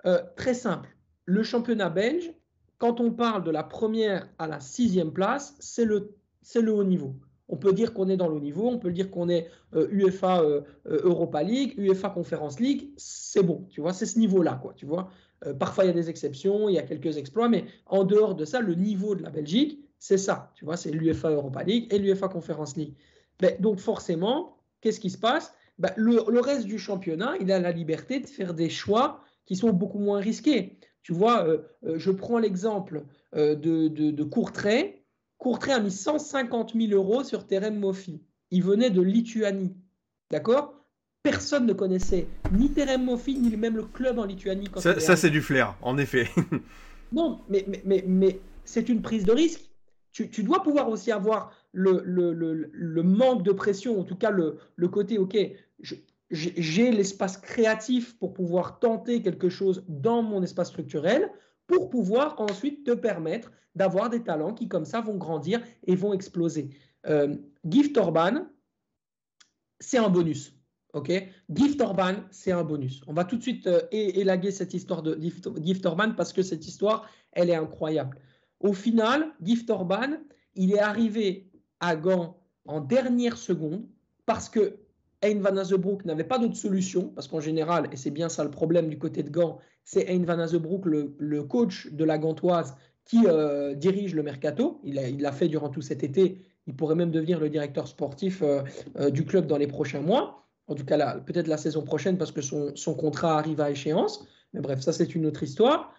euh, très simple. Le championnat belge, quand on parle de la première à la sixième place, c'est le, le haut niveau. On peut dire qu'on est dans le haut niveau, on peut dire qu'on est UEFA euh, euh, Europa League, UEFA Conference League, c'est bon, tu vois, c'est ce niveau-là, quoi, tu vois. Euh, parfois, il y a des exceptions, il y a quelques exploits, mais en dehors de ça, le niveau de la Belgique, c'est ça. Tu vois, c'est l'UFA Europa League et l'UFA Conference League. Ben, donc, forcément, qu'est-ce qui se passe? Ben, le, reste du championnat, il a la liberté de faire des choix qui sont beaucoup moins risqués. Tu vois, euh, euh, je prends l'exemple de, de, de, Courtrai. Courtrai a mis 150 000 euros sur Terem Mofi. Il venait de Lituanie. D'accord? Personne ne connaissait ni Terem Moffi, ni même le club en Lituanie. ça, c'est du flair, en effet. non, mais, mais, mais, c'est une prise de risque. Tu, dois pouvoir aussi avoir le, le, manque de pression, en tout cas le, côté, OK, j'ai l'espace créatif pour pouvoir tenter quelque chose dans mon espace structurel, pour pouvoir ensuite te permettre d'avoir des talents qui, comme ça, vont grandir et vont exploser. Euh, Gift Orban, c'est un bonus. Ok, Gift Orban, c'est un bonus. On va tout de suite euh, élaguer cette histoire de Gift Orban parce que cette histoire, elle est incroyable. Au final, Gift Orban, il est arrivé à Gand en dernière seconde parce que Hein Van Azebroek n'avait pas d'autre solution, parce qu'en général, et c'est bien ça le problème du côté de Gand, c'est Hein Van Azebroek, le, coach de la Gantoise, qui euh, dirige le mercato. Il l'a fait durant tout cet été. Il pourrait même devenir le directeur sportif euh, du club dans les prochains mois en tout cas peut-être la saison prochaine parce que son, contrat arrive à échéance. Mais bref, ça c'est une autre histoire.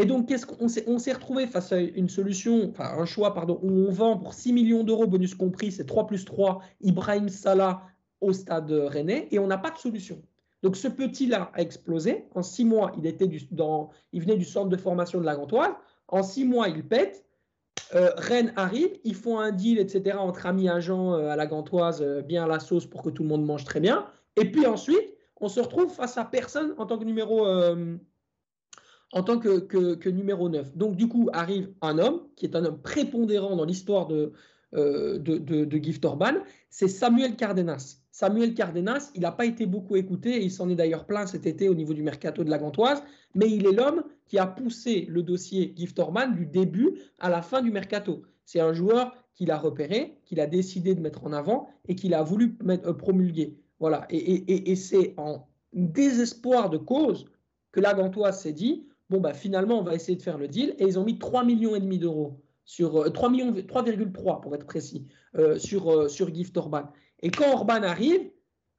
Et donc, qu'est-ce qu'on s'est, on s'est retrouvé face à une solution, enfin un choix, pardon, où on vend pour 6 millions d'euros, bonus compris, c'est 3 plus 3, Ibrahim Salah au stade rennais, et on n'a pas de solution. Donc ce petit-là a explosé. En 6 mois, il, était dans, il venait du centre de formation de la Gantoise. En 6 mois, il pète. Euh, Rennes arrive, ils font un deal, etc., entre amis agents euh, à la gantoise, euh, bien à la sauce pour que tout le monde mange très bien. Et puis ensuite, on se retrouve face à personne en tant que numéro, en tant que, que, numéro 9. Donc du coup, arrive un homme qui est un homme prépondérant dans l'histoire de, de, de, Gift Orban, c'est Samuel Cardenas. Samuel Cardenas, il n'a pas été beaucoup écouté, il s'en est d'ailleurs plein cet été au niveau du mercato de la Gantoise, mais il est l'homme qui a poussé le dossier Gift Orban du début à la fin du mercato. C'est un joueur qu'il a repéré, qu'il a décidé de mettre en avant et qu'il a voulu mettre, promulguer. Voilà. Et, c'est en désespoir de cause que la Gantoise s'est dit bon, bah, finalement, on va essayer de faire le deal. Et ils ont mis 3,5 millions et demi d'euros, sur 3 euh, millions, 3,3 pour être précis, euh, sur, euh, sur Gift Orban. Et quand Orban arrive,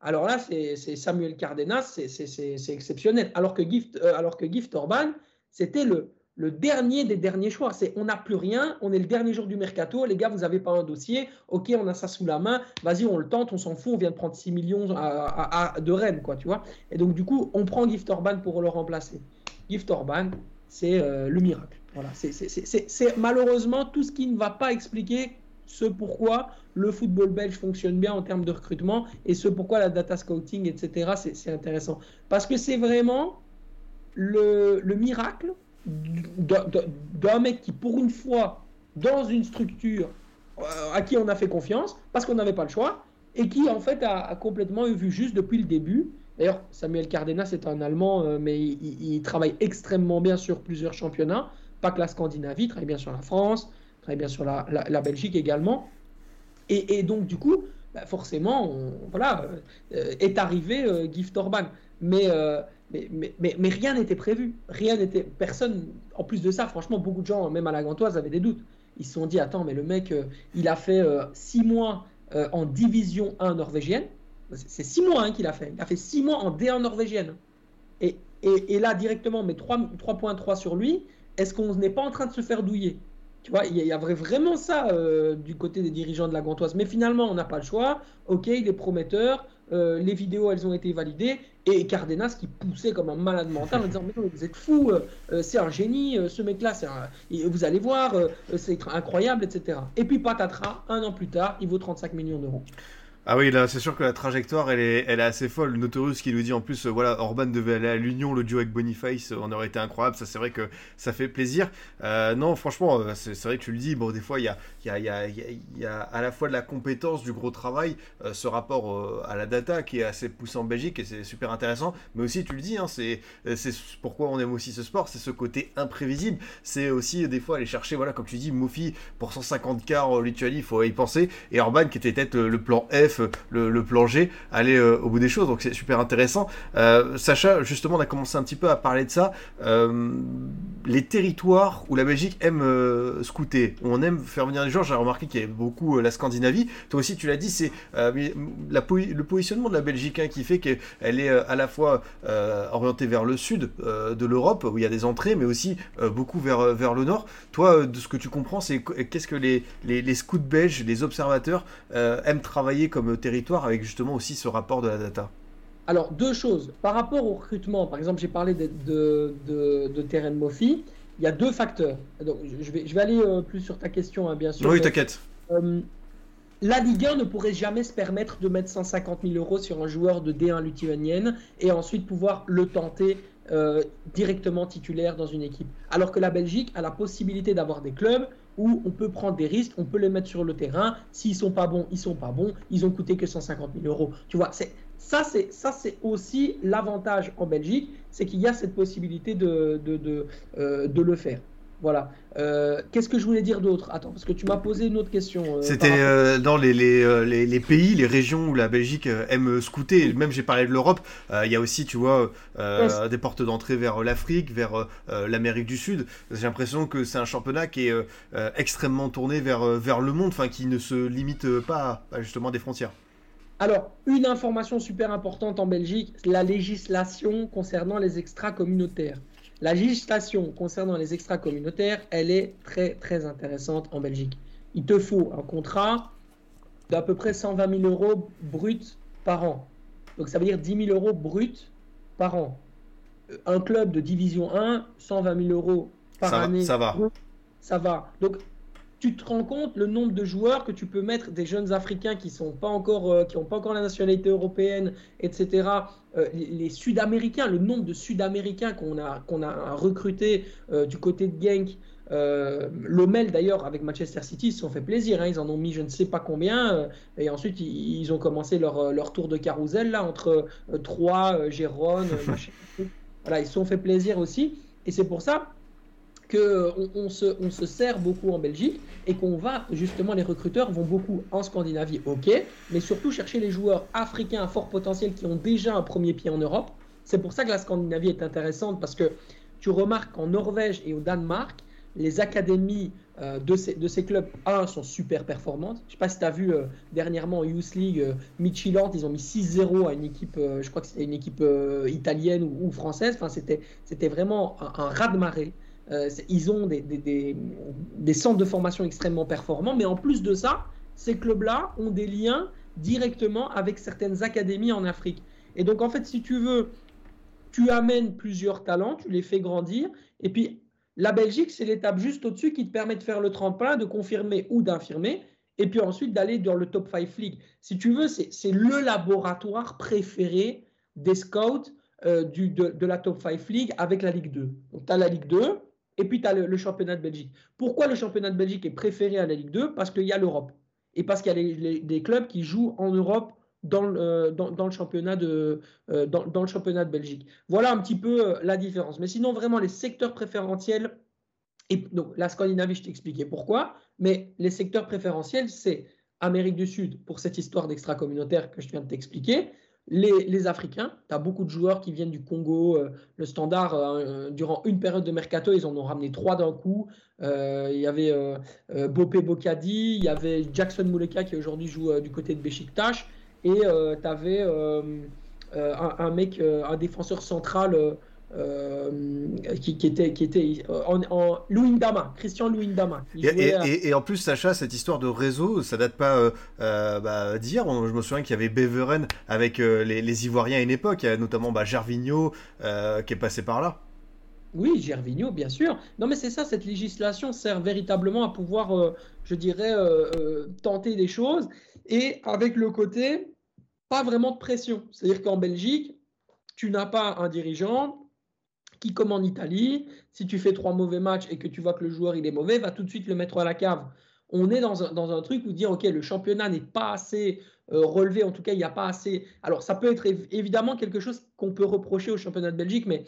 alors là, c'est Samuel Cardenas, c'est exceptionnel. Alors que Gift, alors que Gift Orban, c'était le, dernier des derniers choix. C'est on n'a plus rien, on est le dernier jour du mercato, les gars, vous n'avez pas un dossier, ok, on a ça sous la main, vas-y, on le tente, on s'en fout, on vient de prendre 6 millions de Rennes, quoi, tu vois. Et donc, du coup, on prend Gift Orban pour le remplacer. Gift Orban, c'est euh, le miracle. Voilà, c'est malheureusement tout ce qui ne va pas expliquer ce pourquoi le football belge fonctionne bien en termes de recrutement et ce pourquoi la data scouting, etc., c'est intéressant. Parce que c'est vraiment le, le miracle d'un mec qui, pour une fois, dans une structure euh, à qui on a fait confiance, parce qu'on n'avait pas le choix, et qui, en fait, a, complètement vu juste depuis le début. D'ailleurs, Samuel Cardenas c'est un Allemand, euh, mais il, travaille extrêmement bien sur plusieurs championnats, pas que la Scandinavie, il travaille bien sur la France, travaille bien sur la, Belgique également. Et, donc, du coup, bah, forcément, voilà, euh, est arrivé Gift Orban. Mais mais, mais, mais, rien n'était prévu. Rien n'était. Personne. En plus de ça, franchement, beaucoup de gens, même à la Gantoise, avaient des doutes. Ils se sont dit attends, mais le mec, euh, il a fait euh, six mois euh, en division 1 norvégienne. C'est six mois hein, qu'il a fait. Il a fait six mois en D1 norvégienne. Et, et là, directement, mais 3.3 sur lui. Est-ce qu'on n'est pas en train de se faire douiller? Tu vois, il y, avait vraiment ça du côté des dirigeants de la Gantoise. Mais finalement, on n'a pas le choix. Ok, il est prometteur. Euh, les vidéos, elles ont été validées, et Cardenas qui poussait comme un malade mental en disant Mais vous êtes fou, euh, euh, c'est un génie, ce mec-là, vous allez voir, c'est incroyable, etc. Et puis patatras, un an plus tard, il vaut 35 millions d'euros. Ah oui, là, c'est sûr que la trajectoire, elle est, elle est assez folle. Notorious qui nous dit en plus, euh, voilà, Orban devait aller à l'Union, le duo avec Boniface, euh, on aurait été incroyable. Ça, c'est vrai que ça fait plaisir. Euh, non, franchement, c'est vrai que tu le dis. Bon, des fois, il y a, y, a, y, a, y a, à la fois de la compétence, du gros travail, ce rapport à la data qui est assez poussé en Belgique et c'est super intéressant. Mais aussi, tu le dis, hein, c'est pourquoi on aime aussi ce sport, c'est ce côté imprévisible. C'est aussi des fois aller chercher, voilà, comme tu dis, Mofi pour 150 quarts en Lituanie, il faut y penser. Et Orban qui était peut-être le plan F le, le plan G, aller euh, au bout des choses. Donc c'est super intéressant. Euh, Sacha, justement, on a commencé un petit peu à parler de ça. Euh, les territoires où la Belgique aime scouter, où on aime faire venir les gens. J'ai remarqué qu'il y avait beaucoup la Scandinavie. Toi aussi, tu l'as dit, c'est le positionnement de la Belgique hein, qui fait qu'elle est à la fois orientée vers le sud de l'Europe, où il y a des entrées, mais aussi beaucoup vers, vers le nord. Toi, de ce que tu comprends, c'est qu'est-ce que les, les, scouts belges, les observateurs aiment travailler comme territoire avec justement aussi ce rapport de la data Alors, deux choses. Par rapport au recrutement, par exemple, j'ai parlé de, de, de, de Terrain Mofi, il y a deux facteurs. Donc, je vais, je vais aller euh, plus sur ta question, hein, bien sûr. Oui, t'inquiète. Euh, la Ligue 1 ne pourrait jamais se permettre de mettre 150 000 euros sur un joueur de D1 lituanienne et ensuite pouvoir le tenter euh, directement titulaire dans une équipe. Alors que la Belgique a la possibilité d'avoir des clubs où on peut prendre des risques, on peut les mettre sur le terrain. S'ils sont pas bons, ils sont pas bons. Ils ont coûté que 150 000 euros. Tu vois, ça, c'est aussi l'avantage en Belgique, c'est qu'il y a cette possibilité de euh, de le faire. Voilà. Euh, qu'est-ce que je voulais dire d'autre? Attends, parce que tu m'as posé une autre question. Euh, C'était euh, dans les, les, les, pays, les régions où la Belgique aime scouter. Même j'ai parlé de l'Europe. Il y a aussi, tu vois, des portes d'entrée vers l'Afrique, vers l'Amérique du Sud. J'ai l'impression que c'est un championnat qui est extrêmement tourné vers, vers le monde, enfin qui ne se limite pas à, justement des frontières. Alors, une information super importante en Belgique, la législation concernant les extra communautaires. La législation concernant les extra-communautaires, elle est très très intéressante en Belgique. Il te faut un contrat d'à peu près 120 000 euros brut par an. Donc ça veut dire 10 000 euros brut par an. Euh, un club de division 1, 120 000 euros par année. ça va. Ça va. Donc tu te rends compte le nombre de joueurs que tu peux mettre, des jeunes Africains qui sont pas encore, euh, qui n'ont pas encore la nationalité européenne, etc. Euh, les, Sud-Américains, le nombre de Sud-Américains qu'on a, qu'on a recruté euh, du côté de Genk, Lomel d'ailleurs avec Manchester City ils se sont fait plaisir, hein. ils en ont mis je ne sais pas combien et ensuite ils, ils, ont commencé leur, leur tour de carrousel là entre Troyes, Gérone, voilà ils se sont fait plaisir aussi et c'est pour ça qu'on on se, on se sert beaucoup en Belgique et qu'on va justement les recruteurs vont beaucoup en Scandinavie, ok, mais surtout chercher les joueurs africains à fort potentiel qui ont déjà un premier pied en Europe. C'est pour ça que la Scandinavie est intéressante parce que tu remarques qu'en Norvège et au Danemark, les académies euh, de, ces, de, ces, clubs, un, sont super performantes. Je ne sais pas si tu as vu euh, dernièrement en Youth League, euh, Midtjylland, ils ont mis 6-0 à une équipe, euh, je crois que c'était une équipe euh, italienne ou, ou, française. Enfin, c'était vraiment un, un raz-de-marée. Ils ont des, centres de formation extrêmement performants, mais en plus de ça, ces clubs-là ont des liens directement avec certaines académies en Afrique. Et donc, en fait, si tu veux, tu amènes plusieurs talents, tu les fais grandir, et puis la Belgique, c'est l'étape juste au-dessus qui te permet de faire le tremplin, de confirmer ou d'infirmer, et puis ensuite d'aller dans le top 5 league. Si tu veux, c'est le laboratoire préféré des scouts euh, de, de, la top 5 league avec la Ligue 2. Donc tu as la Ligue 2, et puis tu as le, championnat de Belgique. Pourquoi le championnat de Belgique est préféré à la Ligue 2 Parce qu'il y a l'Europe. Et parce qu'il y a des clubs qui jouent en Europe dans le, euh, championnat de, euh, le championnat de Belgique. Voilà un petit peu euh, la différence. Mais sinon, vraiment, les secteurs préférentiels, et donc la Scandinavie, je t'expliquais pourquoi, mais les secteurs préférentiels, c'est Amérique du Sud, pour cette histoire d'extra-communautaire que je viens de t'expliquer, les, Africains, tu as beaucoup de joueurs qui viennent du Congo, euh, le standard, euh, durant une période de mercato, ils en ont ramené trois d'un coup. Euh, il y avait Bopé Bokadi, il y avait Jackson Muleka qui aujourd'hui joue du côté de Besiktas, et tu avais un, mec, un défenseur central euh, qui, qui, était, qui était en, en Louindama, Christian Louindama. Et, et, à... et, en plus, Sacha, cette histoire de réseau, ça date pas euh, euh, bah, d'hier. Je me souviens qu'il y avait Beveren avec euh, les, les, Ivoiriens à une époque, notamment bah, Gervinho euh, qui est passé par là. Oui, Gervinho, bien sûr. Non, mais c'est ça, cette législation sert véritablement à pouvoir, euh, je dirais, tenter des choses et avec le côté, pas vraiment de pression. C'est-à-dire qu'en Belgique, tu n'as pas un dirigeant qui, comme en Italie, si tu fais trois mauvais matchs et que tu vois que le joueur il est mauvais, va tout de suite le mettre à la cave. On est dans un, truc où dire, OK, le championnat n'est pas assez euh, relevé, en tout cas, il n'y a pas assez. Alors, ça peut être évidemment quelque chose qu'on peut reprocher au championnat de Belgique, mais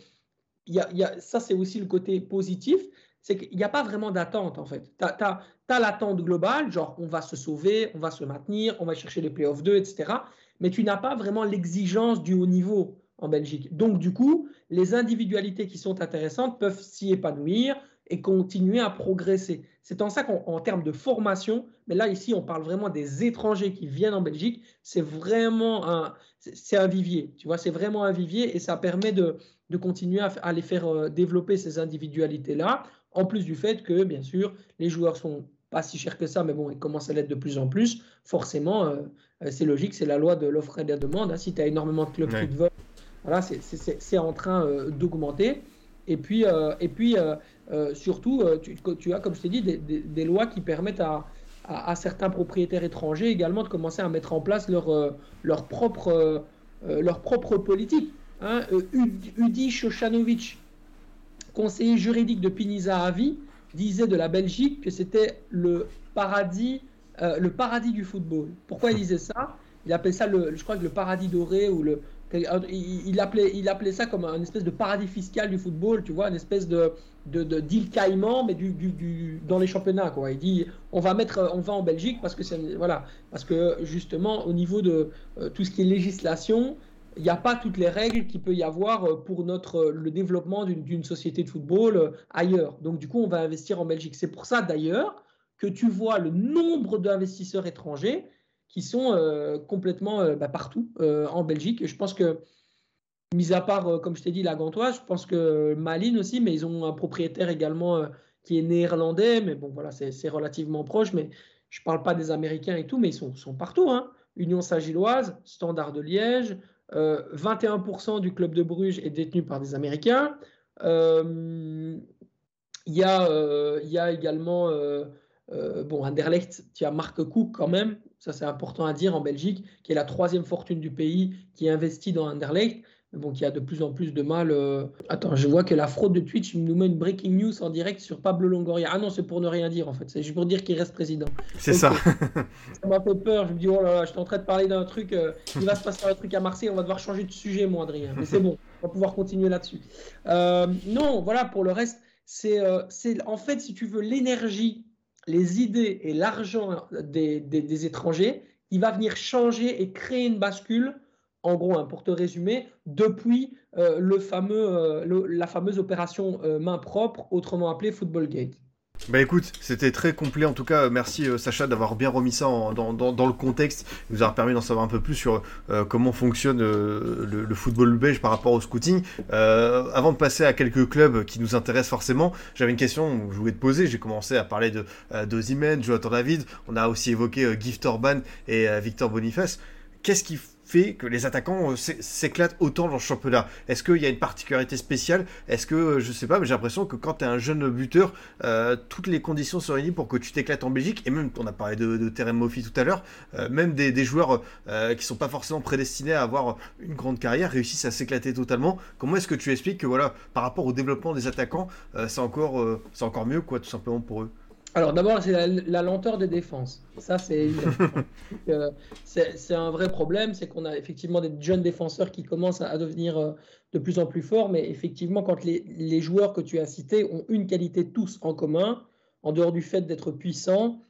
y a, y a, ça, c'est aussi le côté positif, c'est qu'il n'y a pas vraiment d'attente, en fait. Tu as l'attente globale, genre, on va se sauver, on va se maintenir, on va chercher les playoffs 2, etc. Mais tu n'as pas vraiment l'exigence du haut niveau en Belgique. Donc, du coup, les individualités qui sont intéressantes peuvent s'y épanouir et continuer à progresser. C'est en ça qu'en termes de formation, mais là, ici, on parle vraiment des étrangers qui viennent en Belgique. C'est vraiment un, c'est un vivier, tu vois, c'est vraiment un vivier et ça permet de, de continuer à, à, les faire euh, développer ces individualités-là, en plus du fait que, bien sûr, les joueurs sont pas si chers que ça, mais bon, ils commencent à l'être de plus en plus. Forcément, euh, c'est logique, c'est la loi de l'offre et de la demande. Hein. Si tu as énormément de clubs ouais. qui te veulent, voilà, c'est en train euh, d'augmenter. Et puis, euh, et puis euh, surtout, tu, tu, as, comme je t'ai dit, des, des, lois qui permettent à, à, certains propriétaires étrangers également de commencer à mettre en place leur, leur, propre, leur propre politique. Hein. Udi Shoshanovic, conseiller juridique de Piniza à vie, disait de la Belgique que c'était le paradis, le paradis du football. Pourquoi il disait ça? Il appelait ça, le, je crois que le paradis doré ou le, il appelait, il appelait ça comme un espèce de paradis fiscal du football, tu vois, une espèce de, de, de deal caïman, mais dans les championnats. Il dit, on va mettre, on va en Belgique parce que c'est, voilà, parce que justement, au niveau de euh, tout ce qui est législation, il n'y a pas toutes les règles qu'il peut y avoir euh, pour notre, le développement d'une société de football euh, ailleurs. Donc, du coup, on va investir en Belgique. C'est pour ça, d'ailleurs, que tu vois le nombre d'investisseurs étrangers qui sont euh, complètement euh, bah, partout euh, en Belgique. Je pense que, mis à part, comme je t'ai dit, la Gantoise, je pense que Malines aussi, mais ils ont un propriétaire également qui est néerlandais, mais bon, voilà, c'est relativement proche, mais je ne parle pas des Américains et tout, mais ils sont, partout. Hein. Union Saint-Gilloise, Standard de Liège, 21% du club de Bruges est détenu par des Américains. Il y, a, également bon, Anderlecht, tu as Marc Cook quand même, ça c'est important à dire en Belgique, qui est la troisième fortune du pays, qui investit dans Anderlecht. mais bon, qui a de plus en plus de mal. euh. Attends, je vois que la fraude de Twitch nous met une breaking news en direct sur Pablo Longoria. Ah non, c'est pour ne rien dire en fait. C'est juste pour dire qu'il reste président. C'est ça. Ça m'a fait peur. Je me dis, oh là là, j'étais en train de parler d'un truc. euh, il va se passer un truc à Marseille. On va devoir changer de sujet, moi, Adrien. Mais c'est bon. On va pouvoir continuer là-dessus. Euh, non, voilà, pour le reste, c'est euh, c'est- en fait, si tu veux, l'énergie, les idées et l'argent des, étrangers, il va venir changer et créer une bascule. En gros, hein, pour te résumer, depuis euh, euh, la fameuse opération euh, main propre, autrement appelée Football Gate. Bah écoute, c'était très complet en tout cas. Merci euh, Sacha d'avoir bien remis ça dans, le contexte. Il nous a permis d'en savoir un peu plus sur euh, comment fonctionne euh, le, football belge par rapport au scouting. Avant de passer à quelques clubs qui nous intéressent forcément, j'avais une question que je voulais te poser. J'ai commencé à parler de d'Osimhen, Jonathan David. On a aussi évoqué Gift Orban et Victor Boniface. Qu'est-ce qui fait que les attaquants euh, s'é- s'éclatent autant dans le championnat Est-ce qu'il y a une particularité spéciale? Est-ce que, euh, je sais pas, mais j'ai l'impression que quand tu es un jeune buteur, euh, toutes les conditions sont réunies pour que tu t'éclates en Belgique. Et même, on a parlé de, de Terem tout à l'heure, même des, joueurs euh, qui sont pas forcément prédestinés à avoir une grande carrière réussissent à s'éclater totalement. Comment est-ce que tu expliques que, voilà, par rapport au développement des attaquants, c'est encore, c'est encore mieux, quoi, tout simplement pour eux? Alors d'abord, c'est la, la lenteur des défenses. Ça, c'est. Euh, c'est un vrai problème, c'est qu'on a effectivement des jeunes défenseurs qui commencent à, à devenir euh, de plus en plus forts, mais effectivement, quand les, les joueurs que tu as cités ont une qualité tous en commun, en dehors du fait d'être puissants,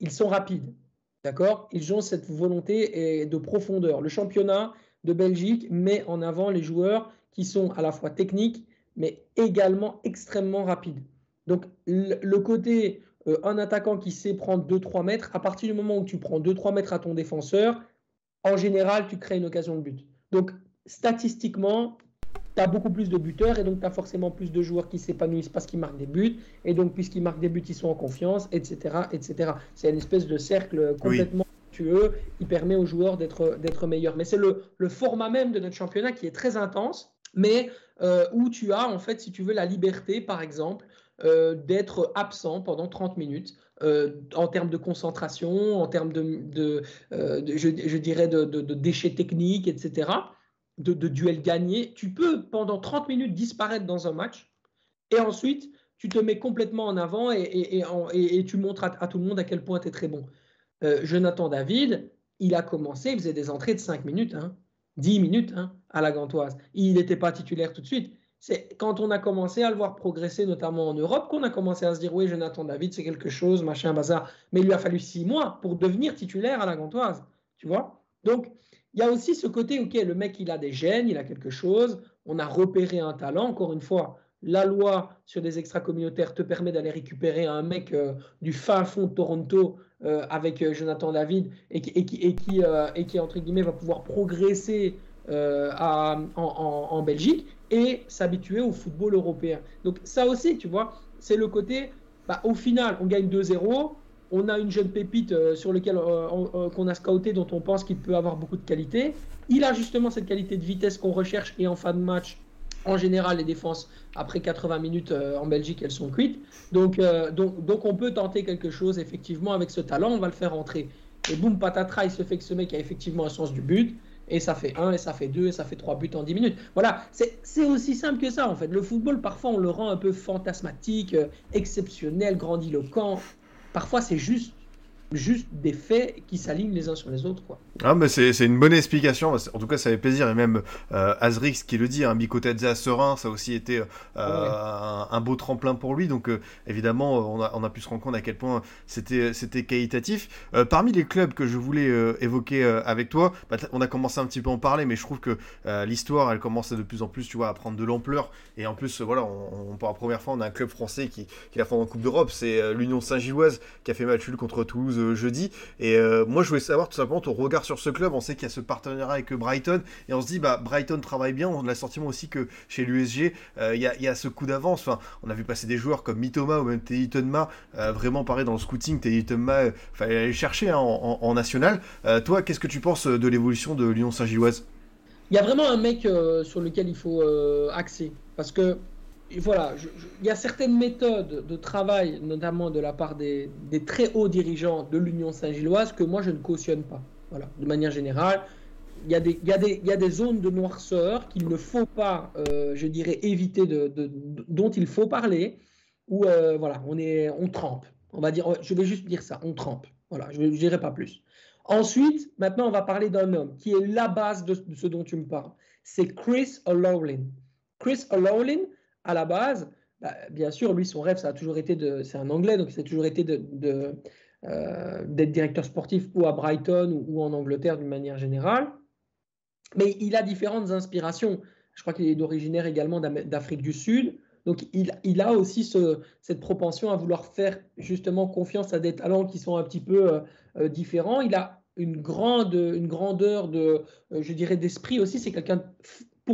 ils sont rapides. D'accord? Ils ont cette volonté et de profondeur. Le championnat de Belgique met en avant les joueurs qui sont à la fois techniques, mais également extrêmement rapides. Donc le côté euh, un attaquant qui sait prendre 2-3 mètres, à partir du moment où tu prends 2-3 mètres à ton défenseur, en général, tu crées une occasion de but. Donc statistiquement, tu as beaucoup plus de buteurs et donc tu as forcément plus de joueurs qui s'épanouissent parce qu'ils marquent des buts. Et donc, puisqu'ils marquent des buts, ils sont en confiance, etc. etc. C'est une espèce de cercle complètement vertueux qui permet aux joueurs d'être d'être meilleurs. Mais c'est le, le format même de notre championnat qui est très intense, mais euh, où tu as, en fait, si tu veux, la liberté, par exemple, euh, d'être absent pendant 30 minutes. Euh, en termes de concentration, en termes de, euh, je, dirais, de, de, déchets techniques, etc., de, duels gagnés, tu peux pendant 30 minutes disparaître dans un match et ensuite tu te mets complètement en avant et, tu montres à, tout le monde à quel point tu es très bon. Jonathan David, il a commencé, il faisait des entrées de 5 minutes, hein, 10 minutes hein, à la Gantoise. Il n'était pas titulaire tout de suite c'est quand on a commencé à le voir progresser, notamment en Europe, qu'on a commencé à se dire oui, Jonathan David, c'est quelque chose, machin, bazar. Mais il lui a fallu six mois pour devenir titulaire à la Gantoise. Tu vois Donc, il y a aussi ce côté, ok, le mec, il a des gènes, il a quelque chose, on a repéré un talent. Encore une fois, la loi sur des extra-communautaires te permet d'aller récupérer un mec euh, du fin fond de Toronto euh, avec euh, Jonathan David et qui, et qui, entre guillemets, va pouvoir progresser en Belgique et s'habituer au football européen. Donc ça aussi, tu vois, c'est le côté, bah, au final, on gagne 2-0, on a une jeune pépite euh, sur lequel euh, euh, qu'on a scouté, dont on pense qu'il peut avoir beaucoup de qualité. Il a justement cette qualité de vitesse qu'on recherche et en fin de match, en général, les défenses, après 80 minutes euh, en Belgique, elles sont cuites. Donc, donc, donc on peut tenter quelque chose, effectivement, avec ce talent, on va le faire entrer. Et boum, patatras, il se fait que ce mec a effectivement un sens du but et ça fait 1, et ça fait 2, et ça fait 3 buts en 10 minutes. Voilà, c'est aussi simple que ça en fait. Le football, parfois, on le rend un peu fantasmatique, euh, exceptionnel, grandiloquent. Parfois, c'est juste juste des faits qui s'alignent les uns sur les autres. Quoi. Ah, mais c'est une bonne explication. En tout cas, ça fait plaisir. Et même euh, Azrix qui le dit, un hein, Bicotadze à Serein, ça a aussi été euh, ouais. un, un, beau tremplin pour lui. Donc, euh, évidemment, on a, on a, pu se rendre compte à quel point c'était qualitatif. Euh, parmi les clubs que je voulais euh, évoquer euh, avec toi, bah, on a commencé un petit peu à en parler, mais je trouve que euh, l'histoire, elle commence de plus en plus, tu vois, à prendre de l'ampleur. Et en plus, voilà, on, on, pour la première fois, on a un club français qui, qui l'a fait en Coupe d'Europe. C'est euh, l'Union Saint-Gilloise qui a fait match nul contre Toulouse jeudi. Et euh, moi, je voulais savoir tout simplement ton regard sur ce club. On sait qu'il y a ce partenariat avec Brighton. Et on se dit, bah, Brighton travaille bien. On a le sentiment aussi que chez l'USG, euh, il y, y, a ce coup d'avance. Enfin, on a vu passer des joueurs comme Mitoma ou même Teddy Tenma. Euh, vraiment, pareil, dans le scouting, Teddy Tenma, il fallait aller chercher hein, en, en, national. Euh, toi, qu'est-ce que tu penses de l'évolution de l'Union Saint-Gilloise? Il y a vraiment un mec euh, sur lequel il faut axer. Parce que voilà, il y a certaines méthodes de travail, notamment de la part des, très hauts dirigeants de l'Union Saint-Gilloise, que moi je ne cautionne pas. Voilà, de manière générale, il y, a des, y, y a des zones de noirceur qu'il ne faut pas, euh, je dirais, éviter, de, dont il faut parler, où euh, voilà, on, est, on trempe. On va dire, je vais juste dire ça, on trempe. Voilà, je ne dirai pas plus. Ensuite, maintenant, on va parler d'un homme qui est la base de, ce dont tu me parles. C'est Chris O'Loughlin. Chris O'Loughlin, à la base, bah, bien sûr, lui, son rêve, ça a toujours été de. C'est un anglais, donc ça a toujours été de, euh, d'être directeur sportif ou à Brighton ou, en Angleterre d'une manière générale. Mais il a différentes inspirations. Je crois qu'il est d'originaire également d'Afrique du Sud. Donc il, a aussi ce, cette propension à vouloir faire justement confiance à des talents qui sont un petit peu euh, euh différents. Il a une, grande, une grandeur de, je dirais, d'esprit aussi. C'est quelqu'un,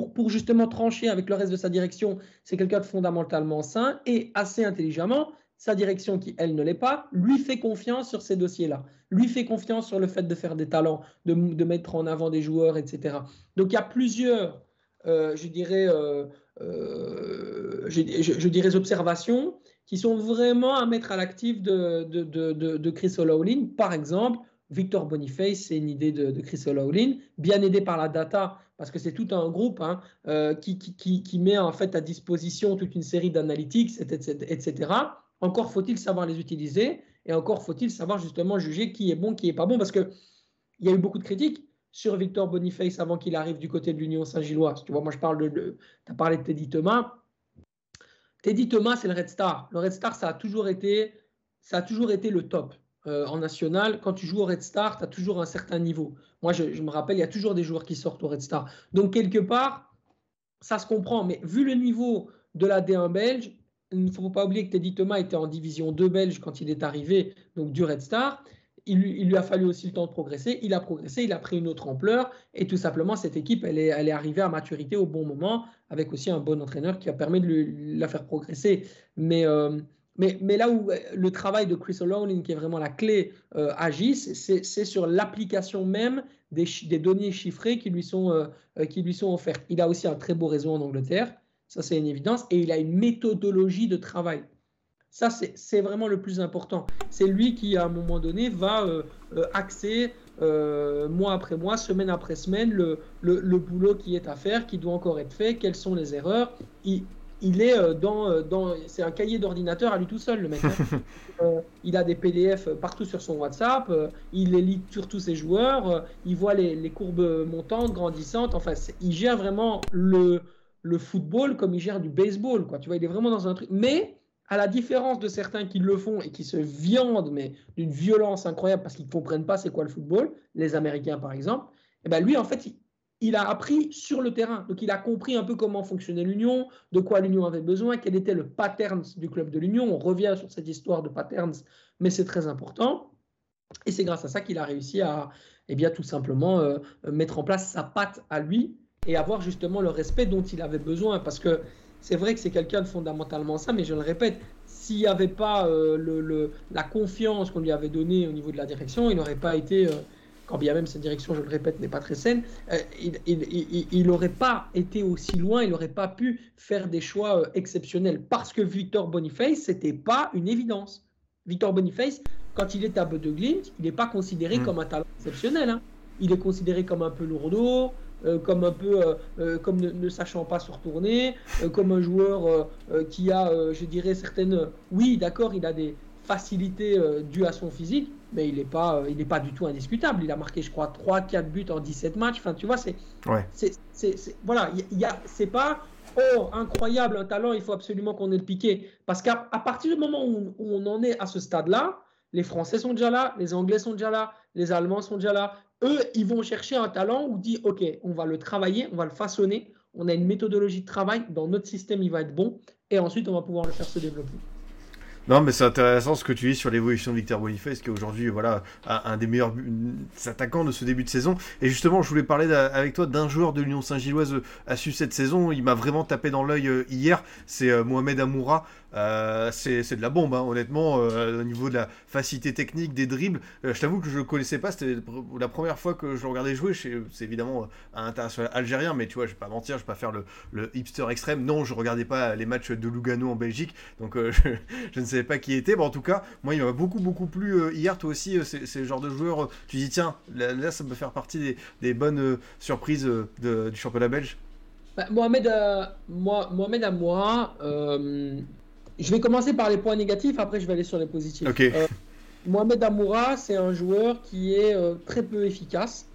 pour, justement trancher avec le reste de sa direction, c'est quelqu'un de fondamentalement sain et assez intelligemment. Sa direction, qui elle ne l'est pas, lui fait confiance sur ces dossiers-là. Lui fait confiance sur le fait de faire des talents, de, mettre en avant des joueurs, etc. Donc il y a plusieurs, euh, je dirais, euh, euh, je, dirais observations qui sont vraiment à mettre à l'actif de, Chris O'Loughlin. Par exemple, Victor Boniface, c'est une idée de, Chris O'Loughlin, bien aidé par la data, parce que c'est tout un groupe hein, euh, qui, met en fait à disposition toute une série d'analytics, etc.. Encore faut-il savoir les utiliser et encore faut-il savoir justement juger qui est bon, qui est pas bon, parce qu'il y a eu beaucoup de critiques sur Victor Boniface avant qu'il arrive du côté de l'Union Saint-Gilloise. Tu vois, moi je parle de. as parlé de Teddy Thomas. Teddy Thomas, c'est le Red Star. Le Red Star, ça a toujours été, ça a toujours été le top. Euh, en national, quand tu joues au Red Star, tu as toujours un certain niveau. Moi, je, me rappelle, il y a toujours des joueurs qui sortent au Red Star. Donc, quelque part, ça se comprend. Mais vu le niveau de la D1 belge, il ne faut pas oublier que Teddy Thomas était en division 2 belge quand il est arrivé, donc du Red Star. Il, lui a fallu aussi le temps de progresser. Il a progressé, il a pris une autre ampleur. Et tout simplement, cette équipe, elle est, arrivée à maturité au bon moment, avec aussi un bon entraîneur qui a permis de la faire progresser. Mais, euh, mais, là où le travail de Chris O'Loughlin, qui est vraiment la clé, euh, agit, c'est sur l'application même des, données chiffrées qui lui, sont, euh, qui lui sont offertes. Il a aussi un très beau réseau en Angleterre. Ça, c'est une évidence. Et il a une méthodologie de travail. Ça, c'est vraiment le plus important. C'est lui qui, à un moment donné, va euh, euh, axer euh, mois après mois, semaine après semaine, le, boulot qui est à faire, qui doit encore être fait, quelles sont les erreurs. Il est euh, dans, euh, dans c'est un cahier d'ordinateur à lui tout seul, le mec. Hein. euh, il a des PDF partout sur son WhatsApp, euh, il les lit sur tous ses joueurs, il voit les, les, courbes montantes, grandissantes. Enfin, il gère vraiment le, le football comme il gère du baseball, quoi. Tu vois, il est vraiment dans un truc. Mais à la différence de certains qui le font et qui se viandent, mais d'une violence incroyable parce qu'ils ne comprennent pas c'est quoi le football, les Américains par exemple, et eh ben lui en fait il, il, a appris sur le terrain. Donc il a compris un peu comment fonctionnait l'Union, de quoi l'Union avait besoin, quel était le pattern du club de l'Union. On revient sur cette histoire de patterns, mais c'est très important. Et c'est grâce à ça qu'il a réussi à, eh bien, tout simplement euh, mettre en place sa patte à lui et avoir justement le respect dont il avait besoin. Parce que c'est vrai que c'est quelqu'un de fondamentalement ça, mais je le répète, s'il n'y avait pas euh, la confiance qu'on lui avait donnée au niveau de la direction, il n'aurait pas été, euh, quand bien même cette direction, je le répète, n'est pas très saine, euh, il n'aurait pas été aussi loin, il n'aurait pas pu faire des choix euh, exceptionnels. Parce que Victor Boniface, ce n'était pas une évidence. Victor Boniface, quand il est à Bode Glimt, il n'est pas considéré mmh. comme un talent exceptionnel. Hein. Il est considéré comme un peu lourdeau, euh, comme un peu euh, comme ne, ne, sachant pas se retourner, euh, comme un joueur qui a, je dirais, certaines. Oui, d'accord, il a des facilités dues à son physique, mais il n'est pas, il pas du tout indiscutable. Il a marqué, je crois, 3-4 buts en 17 matchs. Enfin, tu vois, c'est. Ouais. Voilà, il y a, c'est pas. Oh, incroyable, un talent, il faut absolument qu'on ait le piqué. Parce qu'à partir du moment où, où on en est à ce stade-là, les Français sont déjà là, les Anglais sont déjà là, les Allemands sont déjà là, eux, ils vont chercher un talent où dit, OK, on va le travailler, on va le façonner, on a une méthodologie de travail, dans notre système, il va être bon, et ensuite, on va pouvoir le faire se développer. Non, mais c'est intéressant ce que tu dis sur l'évolution de Victor Boniface, qui est aujourd'hui voilà, un des meilleurs attaquants de ce début de saison. Et justement, je voulais parler avec toi d'un joueur de l'Union Saint-Gilloise à su cette saison. Il m'a vraiment tapé dans l'œil hier. C'est Mohamed Amoura. Euh, c'est de la bombe, hein, honnêtement, euh, au niveau de la facilité technique, des dribbles. Euh, je t'avoue que je le connaissais pas, c'était la première fois que je le regardais jouer. C'est évidemment un international algérien, mais tu vois, je vais pas mentir, je vais pas faire le, hipster extrême. Non, je regardais pas les matchs de Lugano en Belgique, donc je, ne savais pas qui était. en tout cas, moi, il m'a beaucoup, beaucoup plu hier. Toi aussi, c'est le genre de joueur, tu dis, tiens, là, ça peut faire partie des, bonnes surprises du championnat belge? Bah, Mohamed, moi, Mohamed à moi, je vais commencer par les points négatifs, après je vais aller sur les positifs. Euh, Mohamed Amoura, c'est un joueur qui est euh, très peu efficace.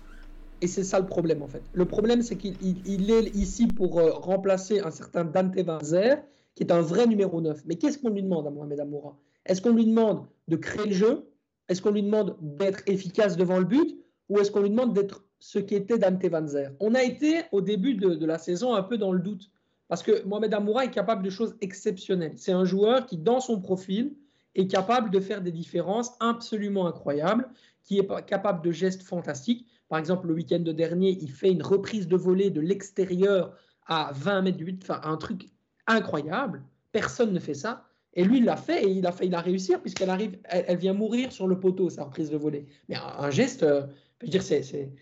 Et c'est ça le problème en fait. Le problème, c'est qu'il est ici pour euh, remplacer un certain Dante Vanzer, qui est un vrai numéro 9. Mais qu'est-ce qu'on lui demande à Mohamed Amoura? Est-ce qu'on lui demande de créer le jeu? Est-ce qu'on lui demande d'être efficace devant le but? Ou est-ce qu'on lui demande d'être ce qui était Dante Vanzer On a été au début de la saison un peu dans le doute. Parce que Mohamed Amoura est capable de choses exceptionnelles. C'est un joueur qui, dans son profil, est capable de faire des différences absolument incroyables, qui est capable de gestes fantastiques. Par exemple, le week-end dernier, il fait une reprise de volée de l'extérieur à 20 mètres du but, enfin un truc incroyable. Personne ne fait ça. Et lui, il l'a fait et il a fait, il a réussi puisqu'elle arrive, elle, vient mourir sur le poteau, sa reprise de volée. Mais un, geste, euh, je veux dire, c'est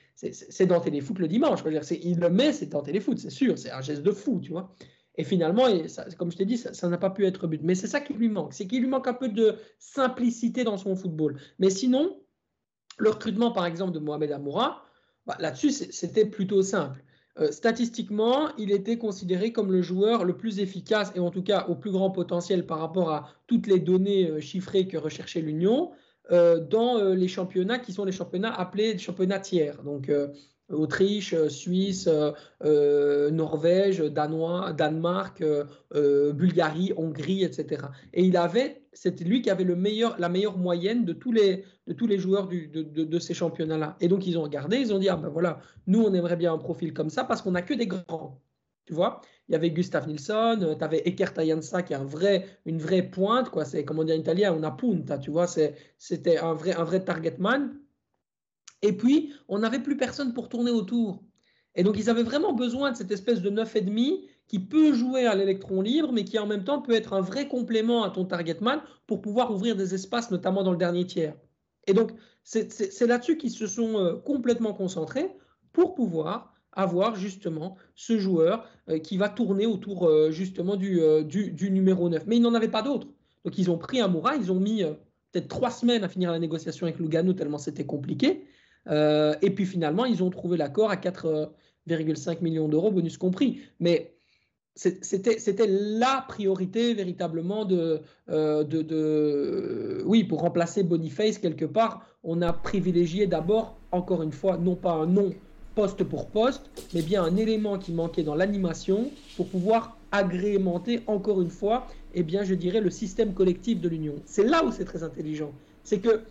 dans Téléfoot le dimanche. Je il le met, c'est dans Téléfoot, c'est sûr. C'est un geste de fou, tu vois. Et finalement, comme je t'ai dit, ça n'a pas pu être but. Mais c'est ça qui lui manque. C'est qu'il lui manque un peu de simplicité dans son football. Mais sinon, le recrutement, par exemple, de Mohamed Amoura, bah, là-dessus, c'était plutôt simple. Euh, statistiquement, il était considéré comme le joueur le plus efficace et en tout cas au plus grand potentiel par rapport à toutes les données euh, chiffrées que recherchait l'Union. Euh, dans euh, les championnats qui sont les championnats appelés championnats tiers. Donc euh, Autriche, Suisse, Norvège, Danois, Danemark, Bulgarie, Hongrie, etc. Et il avait, c'était lui qui avait la meilleure moyenne de tous les, joueurs de, ces championnats-là. Et donc ils ont regardé, ils ont dit ah ben voilà, nous on aimerait bien un profil comme ça parce qu'on n'a que des grands. Tu vois il y avait Gustav Nilsson, euh, tu avais Ekert Ayansa qui est un vrai, une vraie pointe, quoi. C'est, comme on dit en italien, una punta, tu vois. c'était un vrai, un vrai target man. Et puis, on n'avait plus personne pour tourner autour. Et donc, ils avaient vraiment besoin de cette espèce de neuf et demi qui peut jouer à l'électron libre, mais qui en même temps peut être un vrai complément à ton target man pour pouvoir ouvrir des espaces, notamment dans le dernier tiers. Et donc, c'est là-dessus qu'ils se sont euh, complètement concentrés pour pouvoir avoir justement ce joueur euh, qui va tourner autour euh, justement euh, du, du, numéro 9. Mais ils n'en avaient pas d'autres. Donc ils ont pris Amoura, ils ont mis peut-être trois semaines à finir la négociation avec Lugano tellement c'était compliqué. et puis finalement, ils ont trouvé l'accord à 4,5 millions d'euros, bonus compris. Mais c'était la priorité véritablement de, de, de, oui pour remplacer Boniface quelque part on a privilégié d'abord encore une fois non pas un nom poste pour poste, mais bien un élément qui manquait dans l'animation pour pouvoir agrémenter encore une fois, et eh bien, je dirais, le système collectif de l'Union. C'est là où c'est très intelligent. C'est que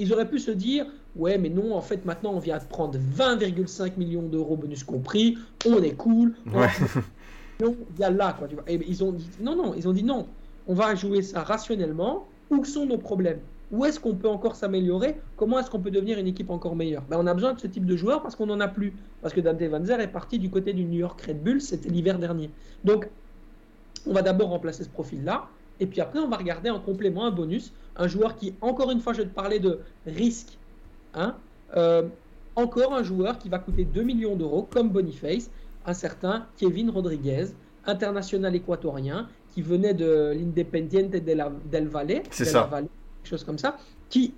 ils auraient pu se dire, ouais, mais non, en fait, maintenant, on vient de prendre 20,5 millions d'euros bonus compris, on est cool. Non, il y a là, quoi. Tu vois. Et ils ont dit, non, non, ils ont dit non, on va jouer ça rationnellement. Où sont nos problèmes? Où est-ce qu'on peut encore s'améliorer? Comment est-ce qu'on peut devenir une équipe encore meilleure? Ben, On a besoin de ce type de joueurs parce qu'on n'en a plus. Parce que Dante Van Zer est parti du côté du New York Red Bull, c'était l'hiver dernier. Donc, on va d'abord remplacer ce profil-là. Et puis après, on va regarder en complément, un bonus, un joueur qui, encore une fois, je vais te parler de risque. Hein euh, encore un joueur qui va coûter 2 millions d'euros, comme Boniface, un certain Kevin Rodriguez, international équatorien, qui venait de l'Independiente del Valle. C'est ça chose comme ça, qui,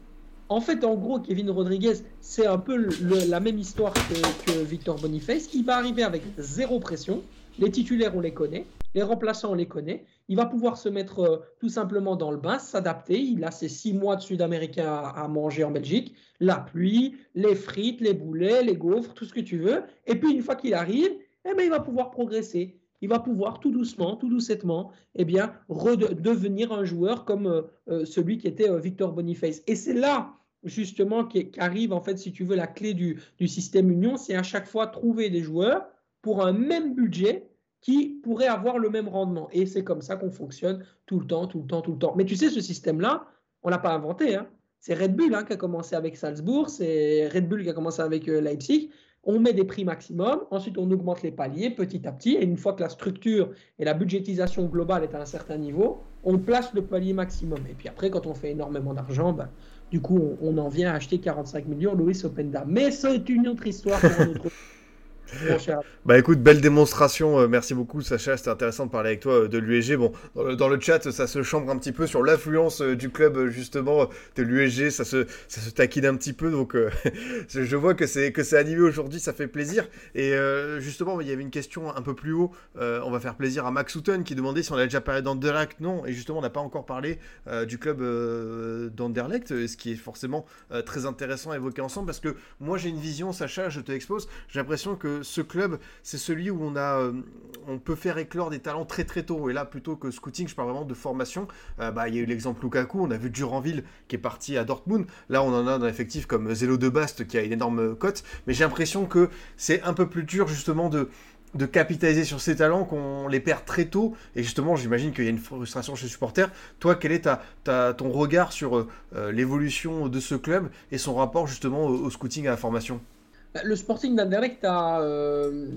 en fait, en gros, Kevin Rodriguez, c'est un peu la même histoire que, Victor Boniface. Il va arriver avec zéro pression. Les titulaires, on les connaît. Les remplaçants, on les connaît. Il va pouvoir se mettre euh, tout simplement dans le bain, s'adapter. Il a ses six mois de Sud-Américain à, manger en Belgique. La pluie, les frites, les boulets, les gaufres, tout ce que tu veux. Et puis, une fois qu'il arrive, eh ben, il va pouvoir progresser il va pouvoir tout doucement, tout doucettement, eh redevenir un joueur comme euh, euh, celui qui était euh, Victor Boniface. Et c'est là, justement, qu'arrive, en fait, si tu veux, la clé du, système Union, c'est à chaque fois trouver des joueurs pour un même budget qui pourraient avoir le même rendement. Et c'est comme ça qu'on fonctionne tout le temps, tout le temps, tout le temps. Mais tu sais, ce système-là, on l'a pas inventé. Hein. C'est Red Bull hein, qui a commencé avec Salzbourg, c'est Red Bull qui a commencé avec Leipzig. On met des prix maximum, ensuite on augmente les paliers petit à petit, et une fois que la structure et la budgétisation globale est à un certain niveau, on place le palier maximum. Et puis après, quand on fait énormément d'argent, ben, du coup, on, en vient à acheter 45 millions Louis Openda. Mais c'est une autre histoire pour un autre bah écoute, belle démonstration, euh, merci beaucoup Sacha, c'était intéressant de parler avec toi euh, de l'USG. Bon, dans le, chat, ça se chambre un petit peu sur l'influence euh, du club justement de l'USG, ça se, ça se taquine un petit peu, donc je vois que c'est que c'est animé aujourd'hui, ça fait plaisir. Et justement, il y avait une question un peu plus haut, on va faire plaisir à Max Houghton qui demandait si on a déjà parlé d'Anderlecht. Non, et justement, on n'a pas encore parlé du club d'Anderlecht, ce qui est forcément très intéressant à évoquer ensemble, parce que moi j'ai une vision, Sacha, je te expose, j'ai l'impression que ce club, c'est celui où on, a, euh, on peut faire éclore des talents très très tôt. Et là, plutôt que scouting, je parle vraiment de formation. Euh, bah, il y a eu l'exemple Lukaku, on a vu Duranville qui est parti à Dortmund. Là, on en a dans l'effectif comme Zelo de Bast qui a une énorme cote. Mais j'ai l'impression que c'est un peu plus dur justement de, de capitaliser sur ces talents qu'on les perd très tôt. Et justement, j'imagine qu'il y a une frustration chez les supporters. Toi, quel est ton regard sur euh, l'évolution de ce club et son rapport justement au scouting et à la formation? Le Sporting d'Anderlecht a euh,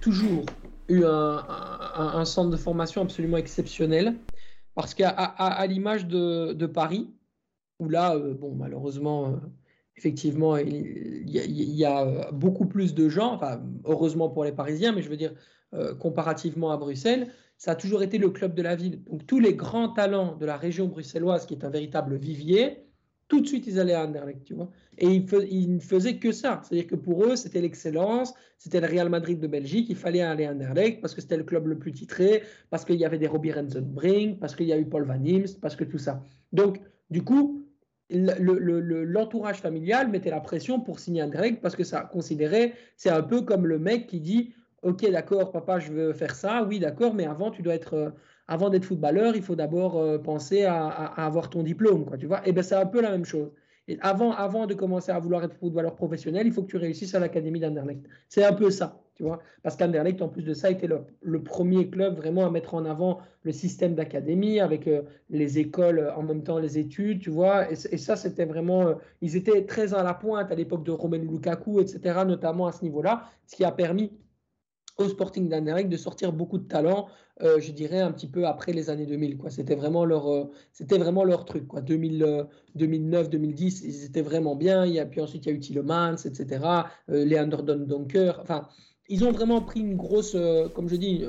toujours eu un, centre de formation absolument exceptionnel. Parce qu'à l'image de, Paris, où là, euh, bon, malheureusement, euh, effectivement, il y, a, beaucoup plus de gens, enfin, heureusement pour les Parisiens, mais je veux dire, comparativement à Bruxelles, ça a toujours été le club de la ville. Donc tous les grands talents de la région bruxelloise, qui est un véritable vivier, tout de suite ils allaient à Anderlecht, tu vois. Et ils, ne faisaient que ça. C'est-à-dire que pour eux, c'était l'excellence, c'était le Real Madrid de Belgique, il fallait aller à Anderlecht parce que c'était le club le plus titré, parce qu'il y avait des Robbie Rensenbrink, parce qu'il y a eu Paul Van Imst, parce que tout ça. Donc, du coup, l'entourage familial mettait la pression pour signer Anderlecht parce que ça considérait, c'est un peu comme le mec qui dit Ok, d'accord, papa, je veux faire ça. Oui, d'accord, mais avant, tu dois être euh, avant d'être footballeur, il faut d'abord euh, penser à, avoir ton diplôme, quoi, tu vois. Et ben c'est un peu la même chose. Et avant, avant de commencer à vouloir être footballeur professionnel, il faut que tu réussisses à l'académie d'Anderlecht. C'est un peu ça, tu vois. Parce qu'Anderlecht, en plus de ça, était le, premier club vraiment à mettre en avant le système d'académie avec euh, les écoles euh, en même temps les études, tu vois. Et, ça, c'était vraiment. ils étaient très à la pointe à l'époque de Romelu Lukaku, etc., notamment à ce niveau-là, ce qui a permis au Sporting d'Anderlecht de sortir beaucoup de talents, euh, je dirais un petit peu après les années 2000. Quoi. C'était, vraiment leur, euh, c'était vraiment leur truc. Quoi. 2000, 2009, 2010, ils étaient vraiment bien. A, puis ensuite, il y a eu Tillemans, etc. Euh, Leander Donker. Enfin, ils ont vraiment pris une grosse, euh, comme je dis,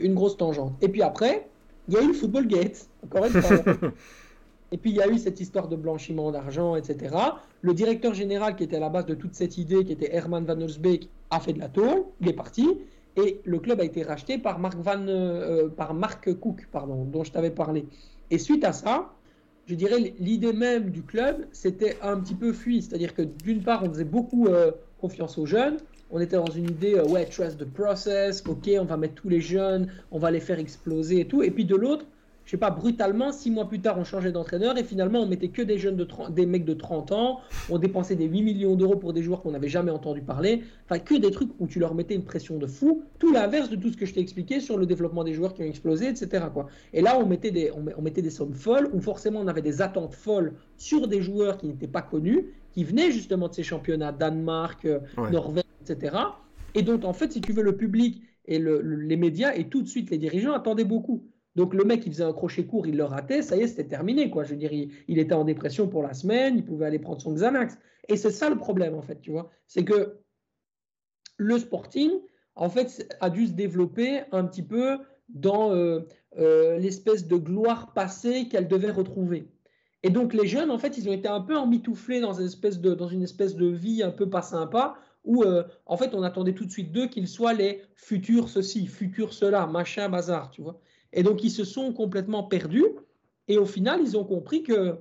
une grosse tangente. Et puis après, il y a eu le Football Gate, encore une fois. Et puis il y a eu cette histoire de blanchiment d'argent, etc. Le directeur général qui était à la base de toute cette idée, qui était Herman Van Osbeek, a fait de la tôle, il est parti. Et le club a été racheté par Mark, Van, euh, par Mark Cook, pardon, dont je t'avais parlé. Et suite à ça, je dirais l'idée même du club, c'était un petit peu fui. C'est-à-dire que d'une part, on faisait beaucoup euh, confiance aux jeunes. On était dans une idée, euh, ouais, trust the process, ok, on va mettre tous les jeunes, on va les faire exploser et tout. Et puis de l'autre, je sais pas, brutalement, six mois plus tard, on changeait d'entraîneur et finalement, on mettait que des jeunes de 30, des mecs de 30 ans. On dépensait des 8 millions d'euros pour des joueurs qu'on n'avait jamais entendu parler. Enfin, que des trucs où tu leur mettais une pression de fou. Tout l'inverse de tout ce que je t'ai expliqué sur le développement des joueurs qui ont explosé, etc. Quoi. Et là, on mettait, des, on, mettait des sommes folles où forcément, on avait des attentes folles sur des joueurs qui n'étaient pas connus, qui venaient justement de ces championnats, Danemark, euh, Norvège, etc. Et donc, en fait, si tu veux, le public et les médias et tout de suite les dirigeants attendaient beaucoup. Donc le mec, il faisait un crochet court, il le ratait, ça y est, c'était terminé. Quoi. Je veux dire, il, était en dépression pour la semaine, il pouvait aller prendre son Xanax. Et c'est ça le problème, en fait, tu vois. C'est que le sporting, en fait, a dû se développer un petit peu dans euh, euh, l'espèce de gloire passée qu'elle devait retrouver. Et donc les jeunes, en fait, ils ont été un peu emmitouflés dans une espèce de, vie un peu pas sympa, où euh, en fait on attendait tout de suite d'eux qu'ils soient les futurs ceci, futurs cela, machin, bazar, tu vois. Et donc, ils se sont complètement perdus. Et au final, ils ont compris que,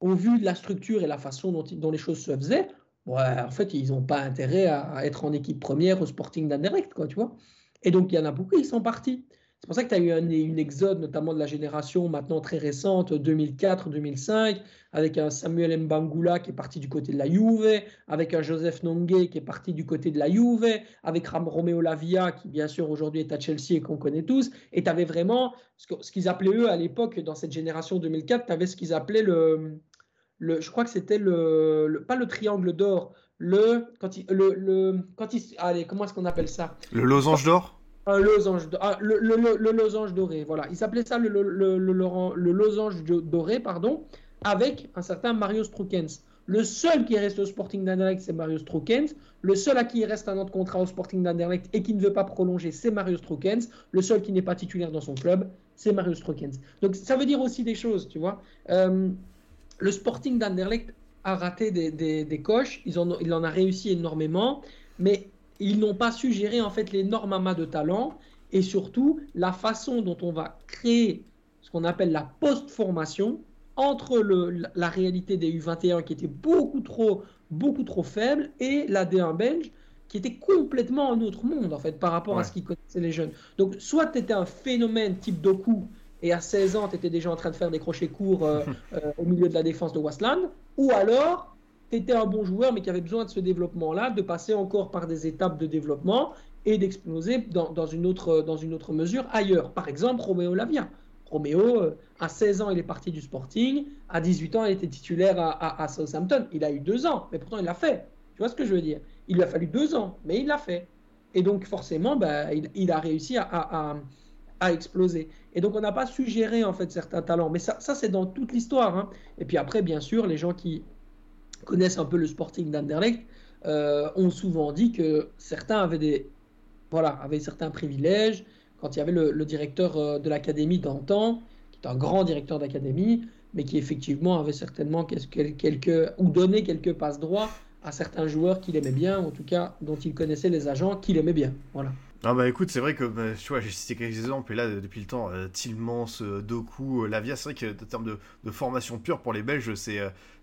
au vu de la structure et la façon dont, les choses se faisaient, en fait, ils n'ont pas intérêt à, être en équipe première au Sporting d'Anderlecht, quoi, tu vois. Et donc, il y en a beaucoup, ils sont partis. C'est pour ça que tu as eu une exode, notamment de la génération maintenant très récente, 2004-2005, avec un Samuel Mbangula qui est parti du côté de la Juve, avec un Joseph Nongue qui est parti du côté de la Juve, avec Ram Romeo Lavia qui bien sûr aujourd'hui est à Chelsea et qu'on connaît tous. Et tu avais vraiment ce qu'ils appelaient eux à l'époque, dans cette génération 2004, tu avais ce qu'ils appelaient le, le, je crois que c'était le, pas le triangle d'or, le quand il le, le quand il allez comment est-ce qu'on appelle ça? Le losange d'or? Un losange ah, le, le, le, losange doré voilà il s'appelait ça le, losange doré pardon avec un certain Mario Stroukens le seul qui reste au Sporting d'Anderlecht, c'est Mario Stroukens. Le seul à qui il reste un autre contrat au Sporting d'Anderlecht et qui ne veut pas prolonger, c'est Mario Stroukens. Le seul qui n'est pas titulaire dans son club, c'est Mario Stroukens. Donc ça veut dire aussi des choses, tu vois. Euh, le Sporting d'Anderlecht a raté des, des, coches, il en, il en a réussi énormément, mais ils n'ont pas su gérer en fait l'énorme amas de talent et surtout la façon dont on va créer ce qu'on appelle la post-formation entre le, la réalité des U21 qui était beaucoup trop, beaucoup trop faible et la D1 belge qui était complètement un autre monde en fait par rapport à ce qu'ils connaissaient les jeunes. Donc soit tu étais un phénomène type Doku et à 16 ans tu étais déjà en train de faire des crochets courts euh, euh, au milieu de la défense de Westland, ou alors tu étais un bon joueur mais qui avait besoin de ce développement-là, de passer encore par des étapes de développement et d'exploser dans, une autre, mesure ailleurs. Par exemple, Roméo Lavia. Roméo, euh, à 16 ans, il est parti du Sporting. À 18 ans, il était titulaire à, Southampton. Il a eu deux ans, mais pourtant, il l'a fait. Tu vois ce que je veux dire? Il lui a fallu deux ans, mais il l'a fait. Et donc, forcément, bah, il, a réussi à, exploser. Et donc, on n'a pas suggéré, en fait, certains talents. Mais ça, ça c'est dans toute l'histoire. Hein. Et puis après, bien sûr, les gens qui connaissent un peu le Sporting d'Anderlecht euh, ont souvent dit que certains avaient des... Voilà, avaient certains privilèges, quand il y avait le, directeur euh, de l'académie d'antan, qui est un grand directeur d'académie, mais qui effectivement avait certainement quelques, ou donné quelques passes droits à certains joueurs qu'il aimait bien, en tout cas dont il connaissait les agents qu'il aimait bien. Voilà. Ah bah écoute, c'est vrai que bah, tu vois, j'ai cité quelques exemples, et là, depuis le temps, euh, Tillmans, euh, Doku, euh, Lavia, c'est vrai que en termes de, formation pure pour les Belges, c'est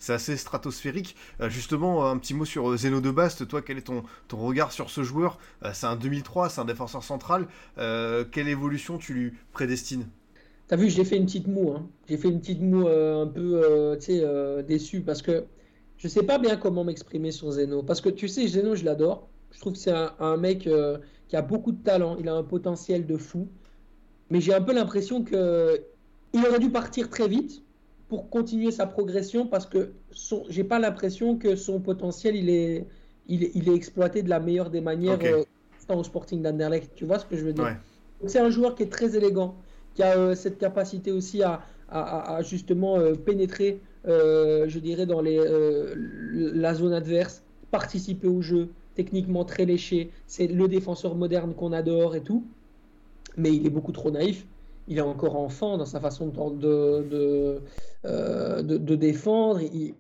assez stratosphérique. justement, un petit mot sur Zeno de Bast, toi, quel est ton, ton regard sur ce joueur? C'est un 2003, c'est un défenseur central. quelle évolution tu lui prédestines? T'as vu, j'ai fait une petite moue, hein. j'ai fait une petite moue un peu, tu sais, déçu, parce que je sais pas bien comment m'exprimer sur Zeno, parce que tu sais, Zeno, je l'adore, je trouve que c'est un, mec qui a beaucoup de talent, il a un potentiel de fou. Mais j'ai un peu l'impression que il aurait dû partir très vite pour continuer sa progression parce que j'ai pas l'impression que son potentiel il est, il est, exploité de la meilleure des manières euh, au Sporting d'Anderlecht. Tu vois ce que je veux dire? C'est un joueur qui est très élégant, qui a euh, cette capacité aussi à, à, justement euh, pénétrer, je dirais, dans les, la zone adverse, participer au jeu, techniquement très léché, c'est le défenseur moderne qu'on adore et tout, mais il est beaucoup trop naïf. Il est encore enfant dans sa façon de, de, euh, de, défendre. Il,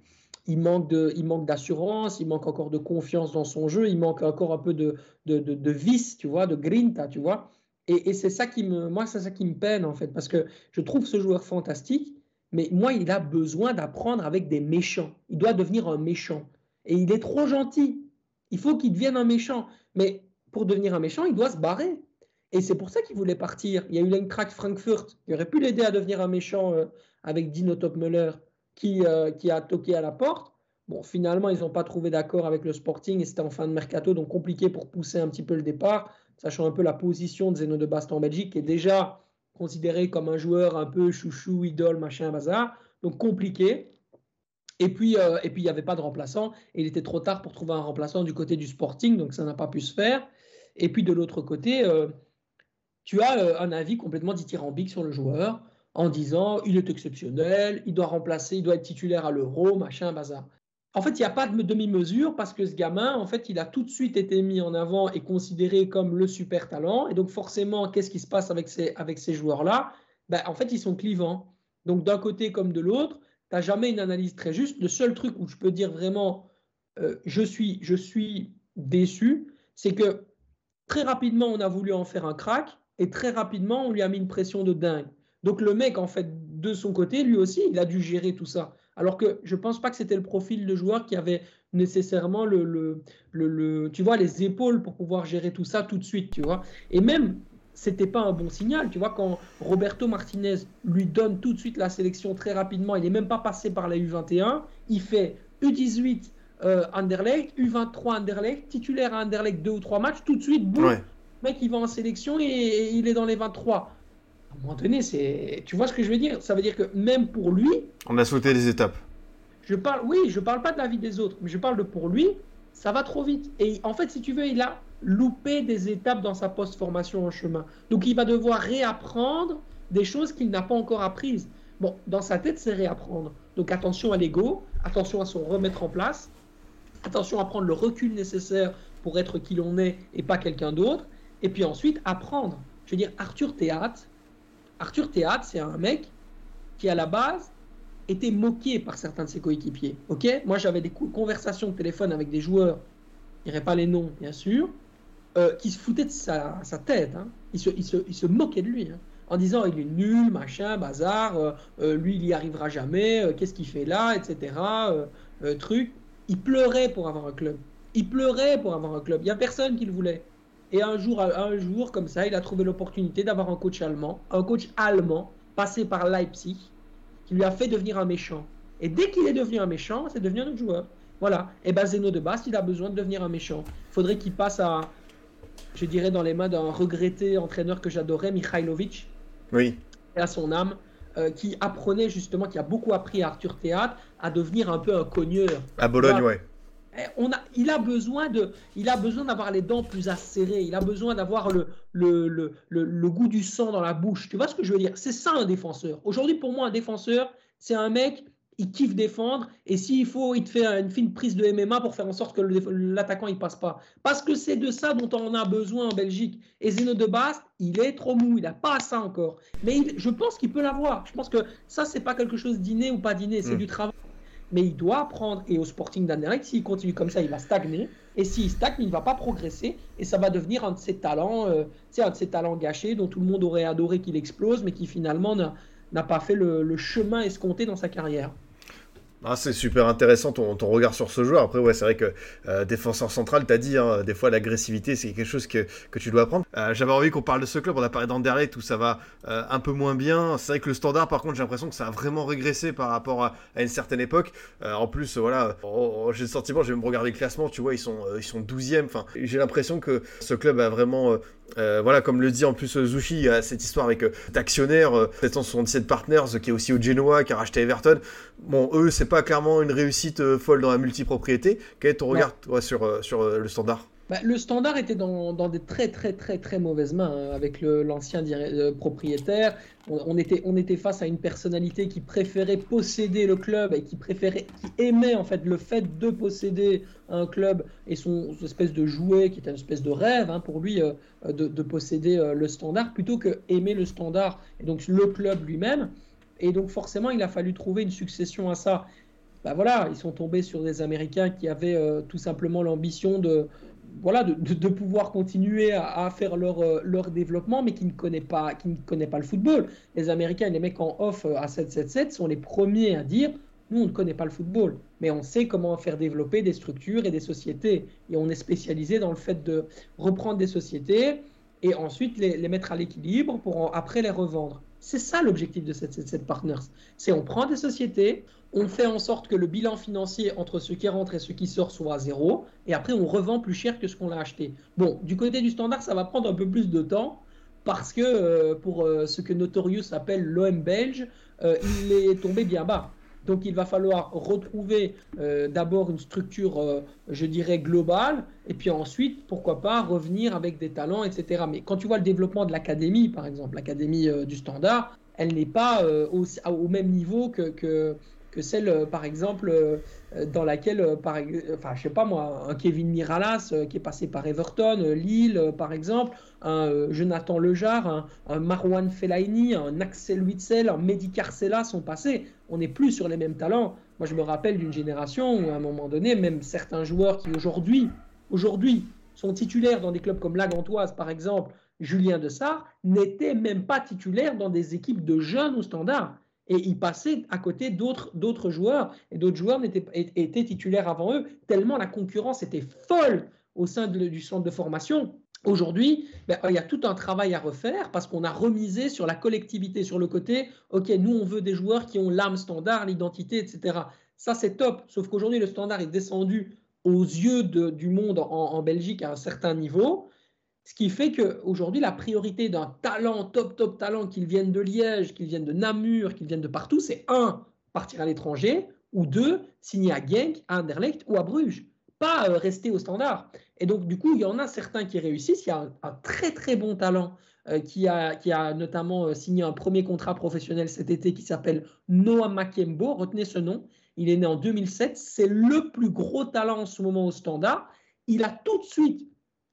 il, manque de, il manque d'assurance, il manque encore de confiance dans son jeu, il manque encore un peu de, de, de, vice, tu vois, de grinta, tu vois. Et, et c'est ça qui me, moi, c'est ça qui me peine en fait, parce que je trouve ce joueur fantastique, mais moi, il a besoin d'apprendre avec des méchants. Il doit devenir un méchant. Et il est trop gentil. Il faut qu'il devienne un méchant. Mais pour devenir un méchant, il doit se barrer. Et c'est pour ça qu'il voulait partir. Il y a eu l'Eintracht Frankfurt qui aurait pu l'aider à devenir un méchant euh, avec Dino Topmüller qui, euh, qui a toqué à la porte. Bon, finalement, ils n'ont pas trouvé d'accord avec le Sporting et c'était en fin de mercato, donc compliqué pour pousser un petit peu le départ, sachant un peu la position de Zeno de Bast en Belgique, qui est déjà considéré comme un joueur un peu chouchou, idole, machin, bazar. Donc compliqué. Et puis, euh, et puis il n'y avait pas de remplaçant. Et il était trop tard pour trouver un remplaçant du côté du Sporting, donc ça n'a pas pu se faire. Et puis de l'autre côté, euh, tu as euh, un avis complètement dithyrambique sur le joueur en disant il est exceptionnel, il doit remplacer, il doit être titulaire à l'Euro, machin, bazar. En fait, il n'y a pas de demi-mesure parce que ce gamin, en fait, il a tout de suite été mis en avant et considéré comme le super talent. Et donc, forcément, qu'est-ce qui se passe avec ces, avec ces joueurs-là? Ben, En fait, ils sont clivants. Donc, d'un côté comme de l'autre, tu jamais une analyse très juste. Le seul truc où je peux dire vraiment euh, je, suis, je suis déçu, c'est que très rapidement, on a voulu en faire un crack et très rapidement, on lui a mis une pression de dingue. Donc le mec, en fait, de son côté, lui aussi, il a dû gérer tout ça. Alors que je ne pense pas que c'était le profil de joueur qui avait nécessairement le, le, le, tu vois, les épaules pour pouvoir gérer tout ça tout de suite, tu vois. Et même c'était pas un bon signal. Tu vois, quand Roberto Martinez lui donne tout de suite la sélection très rapidement, il n'est même pas passé par la U21, il fait U18 euh, Anderlecht, U23 Anderlecht, titulaire à Anderlecht deux ou trois matchs, tout de suite, boum, mec il va en sélection et, il est dans les 23. À un moment donné, c'est, tu vois ce que je veux dire? Ça veut dire que même pour lui, on a sauté les étapes. Je parle, oui, je parle pas de la vie des autres, mais je parle de pour lui, ça va trop vite. Et en fait, si tu veux, il a loupé des étapes dans sa post-formation en chemin. Donc il va devoir réapprendre des choses qu'il n'a pas encore apprises. Bon, dans sa tête, c'est réapprendre. Donc attention à l'ego, attention à son remettre en place, attention à prendre le recul nécessaire pour être qui l'on est et pas quelqu'un d'autre. Et puis ensuite, apprendre. Je veux dire, Arthur Théâtre, Arthur Théâtre, c'est un mec qui, à la base, était moqué par certains de ses coéquipiers. Ok? Moi, j'avais des conversations de téléphone avec des joueurs, je dirais pas les noms, bien sûr, euh, qui se foutaient de sa, tête. Hein. Ils, se, il se, moquaient de lui. Hein, en disant il est nul, machin, bazar, euh, euh, lui il y arrivera jamais, qu'est-ce qu'il fait là, etc. truc. Il pleurait pour avoir un club. Il pleurait pour avoir un club. Il n'y a personne qui le voulait. Et un jour, un jour, comme ça, il a trouvé l'opportunité d'avoir un coach allemand, un coach allemand passé par Leipzig, qui lui a fait devenir un méchant. Et dès qu'il est devenu un méchant, c'est devenu un autre joueur. Voilà. Et ben Zeno de Bast, il a besoin de devenir un méchant. Il faudrait qu'il passe à, je dirais, dans les mains d'un regretté entraîneur que j'adorais, Mikhailovic. Oui. Et à son âme. Euh, qui apprenait justement, qui a beaucoup appris à Arthur Théâtre à devenir un peu un cogneur. À Bologne, ouais. Eh, on a, il a besoin de, il a besoin d'avoir les dents plus acérées. Il a besoin d'avoir le le, le, le, goût du sang dans la bouche. Tu vois ce que je veux dire? C'est ça un défenseur. Aujourd'hui, pour moi, un défenseur, c'est un mec, il kiffe défendre et s'il faut, il te fait une fine prise de MMA pour faire en sorte que l'attaquant il passe pas. Parce que c'est de ça dont on a besoin en Belgique. Et Zeno de Bast, il est trop mou, il n'a pas ça encore. Mais je pense qu'il peut l'avoir. Je pense que ça, c'est pas quelque chose d'inné ou pas d'inné, c'est hmm. du travail mais il doit apprendre. Et au Sporting d'Anderlecht, s'il continue comme ça, il va stagner. Et s'il stagne, il ne va pas progresser. Et ça va devenir un de ses talents, euh, un de ses talents gâchés dont tout le monde aurait adoré qu'il explose, mais qui finalement n'a pas fait le chemin escompté dans sa carrière. Ah, c'est super intéressant ton, regard sur ce joueur. Après, ouais, c'est vrai que euh, défenseur central, t'as dit, hein, des fois l'agressivité, c'est quelque chose que, tu dois apprendre. Euh, j'avais envie qu'on parle de ce club. On a parlé d'Anderlecht où ça va euh, un peu moins bien. C'est vrai que le standard, par contre, j'ai l'impression que ça a vraiment régressé par rapport à, une certaine époque. en plus, voilà, oh, oh, j'ai le sentiment, je vais me regarder le classement, tu vois, ils sont, ils sont 12e. Enfin, j'ai l'impression que ce club a vraiment euh, voilà, comme le dit en plus Zushi, il y a cette histoire avec euh, d'actionnaires, euh, 777 Partners, qui est aussi au Genoa, qui a racheté Everton. Bon, eux, c'est pas clairement une réussite euh, folle dans la multipropriété. Quel est ton regard sur, sur le standard? Bah, le standard était dans, des très très très très mauvaises mains hein, avec l'ancien euh, propriétaire. On, était, face à une personnalité qui préférait posséder le club et qui préférait, qui aimait en fait le fait de posséder un club et son, espèce de jouet qui était une espèce de rêve hein, pour lui euh, de, posséder euh, le standard plutôt que aimer le standard et donc le club lui-même. Et donc forcément, il a fallu trouver une succession à ça. Bah voilà, ils sont tombés sur des Américains qui avaient tout simplement l'ambition de, voilà, de, pouvoir continuer à, faire leur, euh, leur développement, mais qui ne, connaît pas, qui ne connaît pas le football. Les Américains, les mecs en off euh, à 777 sont les premiers à dire nous, on ne connaît pas le football, mais on sait comment faire développer des structures et des sociétés. Et on est spécialisé dans le fait de reprendre des sociétés et ensuite les, les mettre à l'équilibre pour après les revendre. C'est ça l'objectif de 777 Partners. C'est on prend des sociétés, on fait en sorte que le bilan financier entre ce qui rentre et ce qui sort soit à zéro, et après on revend plus cher que ce qu'on a acheté. Bon, du côté du standard, ça va prendre un peu plus de temps, parce que euh, pour euh, ce que Notorious appelle l'OM belge, euh, il est tombé bien bas. Donc il va falloir retrouver d'abord une structure, je dirais, globale, et puis ensuite, pourquoi pas, revenir avec des talents, etc. Mais quand tu vois le développement de l'académie, par exemple, l'académie du standard, elle n'est pas au, même niveau que celle, euh, par exemple, euh, dans laquelle, euh, par, enfin, je sais pas moi, un Kevin Miralas qui est passé par Everton, Lille, par exemple, un Jonathan Lejar, un, un Marwan Fellaini, un Axel Witzel, un Mehdi Carcella sont passés. On n'est plus sur les mêmes talents. Moi, je me rappelle d'une génération où, à un moment donné, même certains joueurs qui aujourd'hui, aujourd'hui, sont titulaires dans des clubs comme la Gantoise, par exemple, Julien Dessart, n'étaient même pas titulaires dans des équipes de jeunes au standard et ils passaient à côté d'autres joueurs, et d'autres joueurs étaient, étaient, titulaires avant eux, tellement la concurrence était folle au sein du centre de formation. Aujourd'hui, ben, il y a tout un travail à refaire parce qu'on a remisé sur la collectivité, sur le côté, OK, nous, on veut des joueurs qui ont l'âme standard, l'identité, etc. Ça, c'est top. Sauf qu'aujourd'hui, le standard est descendu aux yeux du monde en, Belgique à un certain niveau. Ce qui fait qu'aujourd'hui, la priorité d'un talent, top, top talent, qu'il vienne de Liège, qu'il vienne de Namur, qu'il vienne de partout, c'est un, partir à l'étranger, ou deux, signer à Genk, à Anderlecht ou à Bruges. pas euh, rester au standard. Et donc, du coup, il y en a certains qui réussissent. Il y a un, très très bon talent euh, qui, a, qui a notamment euh, signé un premier contrat professionnel cet été qui s'appelle Noah Makembo. Retenez ce nom. Il est né en 2007. C'est le plus gros talent en ce moment au standard. Il a tout de suite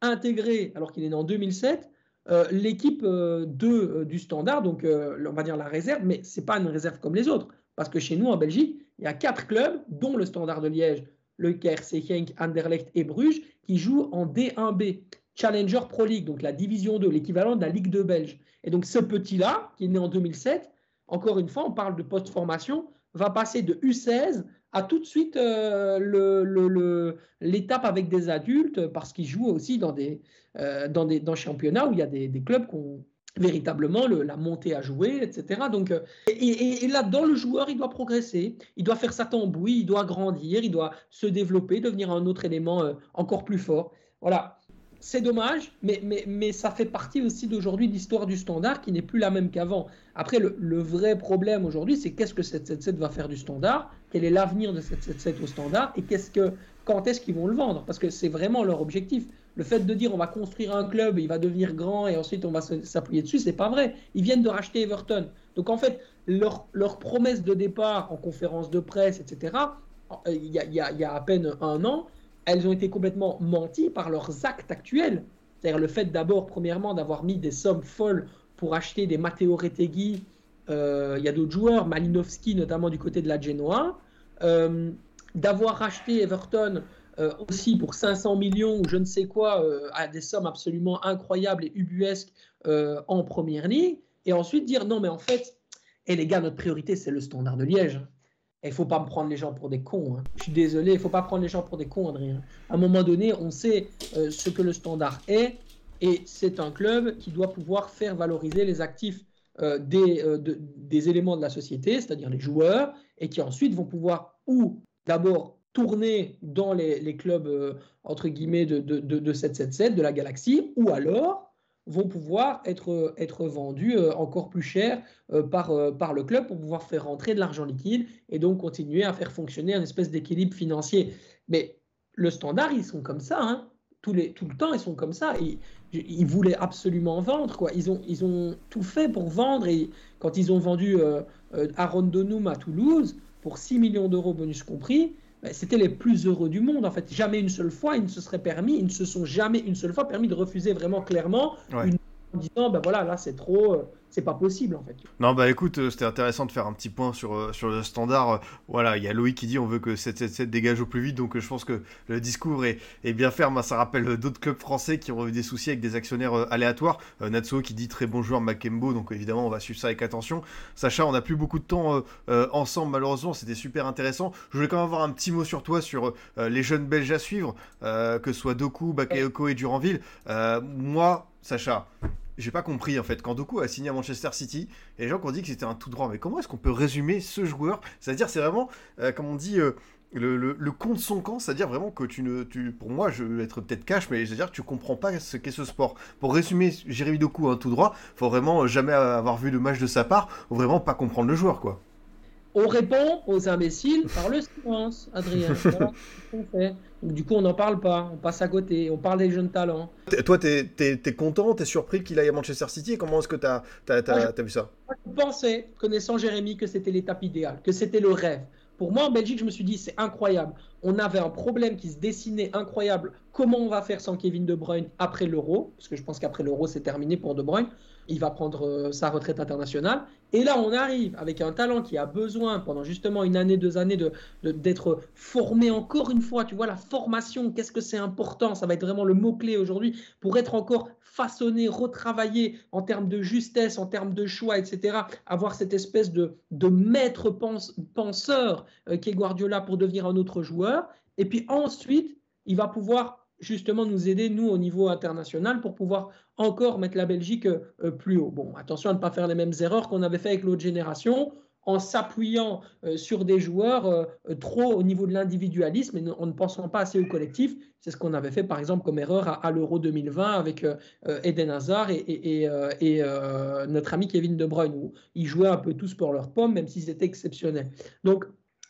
intégré, alors qu'il est né en 2007, euh, l'équipe 2 euh, euh, du standard, donc on va dire la réserve, mais ce n'est pas une réserve comme les autres. Parce que chez nous, en Belgique, il y a quatre clubs, dont le standard de Liège, le KRC Genk, Anderlecht et Bruges, qui jouent en D1B, Challenger Pro League, donc la division 2, l'équivalent de la Ligue 2 belge. Et donc ce petit-là, qui est né en 2007, encore une fois, on parle de post-formation, va passer de U16 à tout de suite euh, l'étape avec des adultes parce qu'ils jouent aussi dans des, euh, dans des dans championnats où il y a des, clubs qui ont véritablement la montée à jouer, etc. Donc, euh, et, là, dans le joueur, il doit progresser, il doit faire sa tambouille, il doit grandir, il doit se développer, devenir un autre élément encore plus fort. Voilà c'est dommage, mais, mais, mais, ça fait partie aussi d'aujourd'hui de l'histoire du standard qui n'est plus la même qu'avant. Après, le, vrai problème aujourd'hui, c'est qu'est-ce que 777 va faire du standard, quel est l'avenir de 777 au standard, et qu'est-ce que, quand est-ce qu'ils vont le vendre, parce que c'est vraiment leur objectif. Le fait de dire on va construire un club, il va devenir grand et ensuite on va s'appuyer dessus, c'est pas vrai. Ils viennent de racheter Everton. Donc en fait, leur, leur promesse de départ en conférence de presse, etc., il y, a, il y a à peine un an, elles ont été complètement menties par leurs actes actuels. C'est-à-dire le fait d'abord, premièrement, d'avoir mis des sommes folles pour acheter des Matteo Retegui. Euh, il y a d'autres joueurs, Malinowski notamment du côté de la Genoa. Euh, d'avoir acheté Everton euh, aussi pour 500 millions ou je ne sais quoi, à des sommes absolument incroyables et ubuesques en première ligue. Et ensuite dire non, mais en fait, et eh, les gars, notre priorité, c'est le standard de Liège. Il faut pas me prendre les gens pour des cons. Hein. Je suis désolé, il faut pas prendre les gens pour des cons, Adrien. À un moment donné, on sait euh, ce que le standard est, et c'est un club qui doit pouvoir faire valoriser les actifs euh, des, euh, des, éléments de la société, c'est-à-dire les joueurs, et qui ensuite vont pouvoir ou d'abord tourner dans les, les clubs entre guillemets de, de, de, de 777, de la galaxie, ou alors vont pouvoir être, être vendus euh, encore plus cher euh, par, euh, par le club pour pouvoir faire rentrer de l'argent liquide et donc continuer à faire fonctionner un espèce d'équilibre financier. Mais le standard, ils sont comme ça. Hein. Tous les, tout le temps, ils sont comme ça. Ils voulaient absolument vendre. Quoi. Ils, ont, ils ont tout fait pour vendre. Et quand ils ont vendu Aaron Donum à Toulouse pour 6 millions d'euros, bonus compris, ben, c'était les plus heureux du monde. En fait, jamais une seule fois, ils ne se seraient permis, ils ne se sont jamais une seule fois permis de refuser vraiment clairement une en disant ben voilà là c'est trop euh, c'est pas possible en fait. Non bah écoute euh, c'était intéressant de faire un petit point sur euh, sur le standard. Voilà il y a Loïc qui dit on veut que 777 dégage au plus vite donc je pense que le discours est, est bien ferme. Ça rappelle d'autres clubs français qui ont eu des soucis avec des actionnaires aléatoires. Natsuo qui dit très bon joueur Makembo donc évidemment on va suivre ça avec attention. Sacha on n'a plus beaucoup de temps ensemble malheureusement c'était super intéressant. Je voulais quand même avoir un petit mot sur toi sur les jeunes belges à suivre que ce soit Doku Bakayoko et Duranville. Moi Sacha, j'ai pas compris en fait. Quand Doku a signé à Manchester City, et les gens qui ont dit que c'était un tout droit. Mais comment est-ce qu'on peut résumer ce joueur? C'est-à-dire, c'est vraiment, euh, comme on dit, euh, le, le, le con de son camp. C'est-à-dire vraiment que tu ne. Tu, pour moi, je vais être peut-être cash, mais c'est-à-dire que tu comprends pas ce qu'est ce sport. Pour résumer Jérémy Doku un tout droit, faut vraiment jamais avoir vu de match de sa part, ou vraiment pas comprendre le joueur, quoi. On répond aux imbéciles par le silence, Adrien. Voilà fait. du coup, on n'en parle pas, on passe à côté, on parle des jeunes talents. Toi, tu es, es, content, tu es surpris qu'il aille à Manchester City Comment est-ce que tu as, as, vu ça? Je pensais, connaissant Jérémy, que c'était l'étape idéale, que c'était le rêve. Pour moi, en Belgique, je me suis dit, c'est incroyable. On avait un problème qui se dessinait incroyable. Comment on va faire sans Kevin De Bruyne après l'Euro? Parce que je pense qu'après l'Euro, c'est terminé pour De Bruyne il va prendre euh, sa retraite internationale. Et là, on arrive avec un talent qui a besoin, pendant justement une année, deux années, d'être de, formé encore une fois. Tu vois, la formation, qu'est-ce que c'est important? Ça va être vraiment le mot-clé aujourd'hui pour être encore façonné, retravaillé en termes de justesse, en termes de choix, etc. Avoir cette espèce de, de maître penseur euh, qui est Guardiola pour devenir un autre joueur. Et puis ensuite, il va pouvoir justement nous aider, nous, au niveau international, pour pouvoir encore mettre la Belgique euh, plus haut. Bon, attention à ne pas faire les mêmes erreurs qu'on avait fait avec l'autre génération, en s'appuyant euh, sur des joueurs euh, trop au niveau de l'individualisme et en ne pensant pas assez au collectif. C'est ce qu'on avait fait, par exemple, comme erreur à, l'Euro 2020 avec Eden Hazard et, et, notre ami Kevin De Bruyne, où ils jouaient un peu tous pour leur pomme, même s'ils étaient exceptionnels. Donc,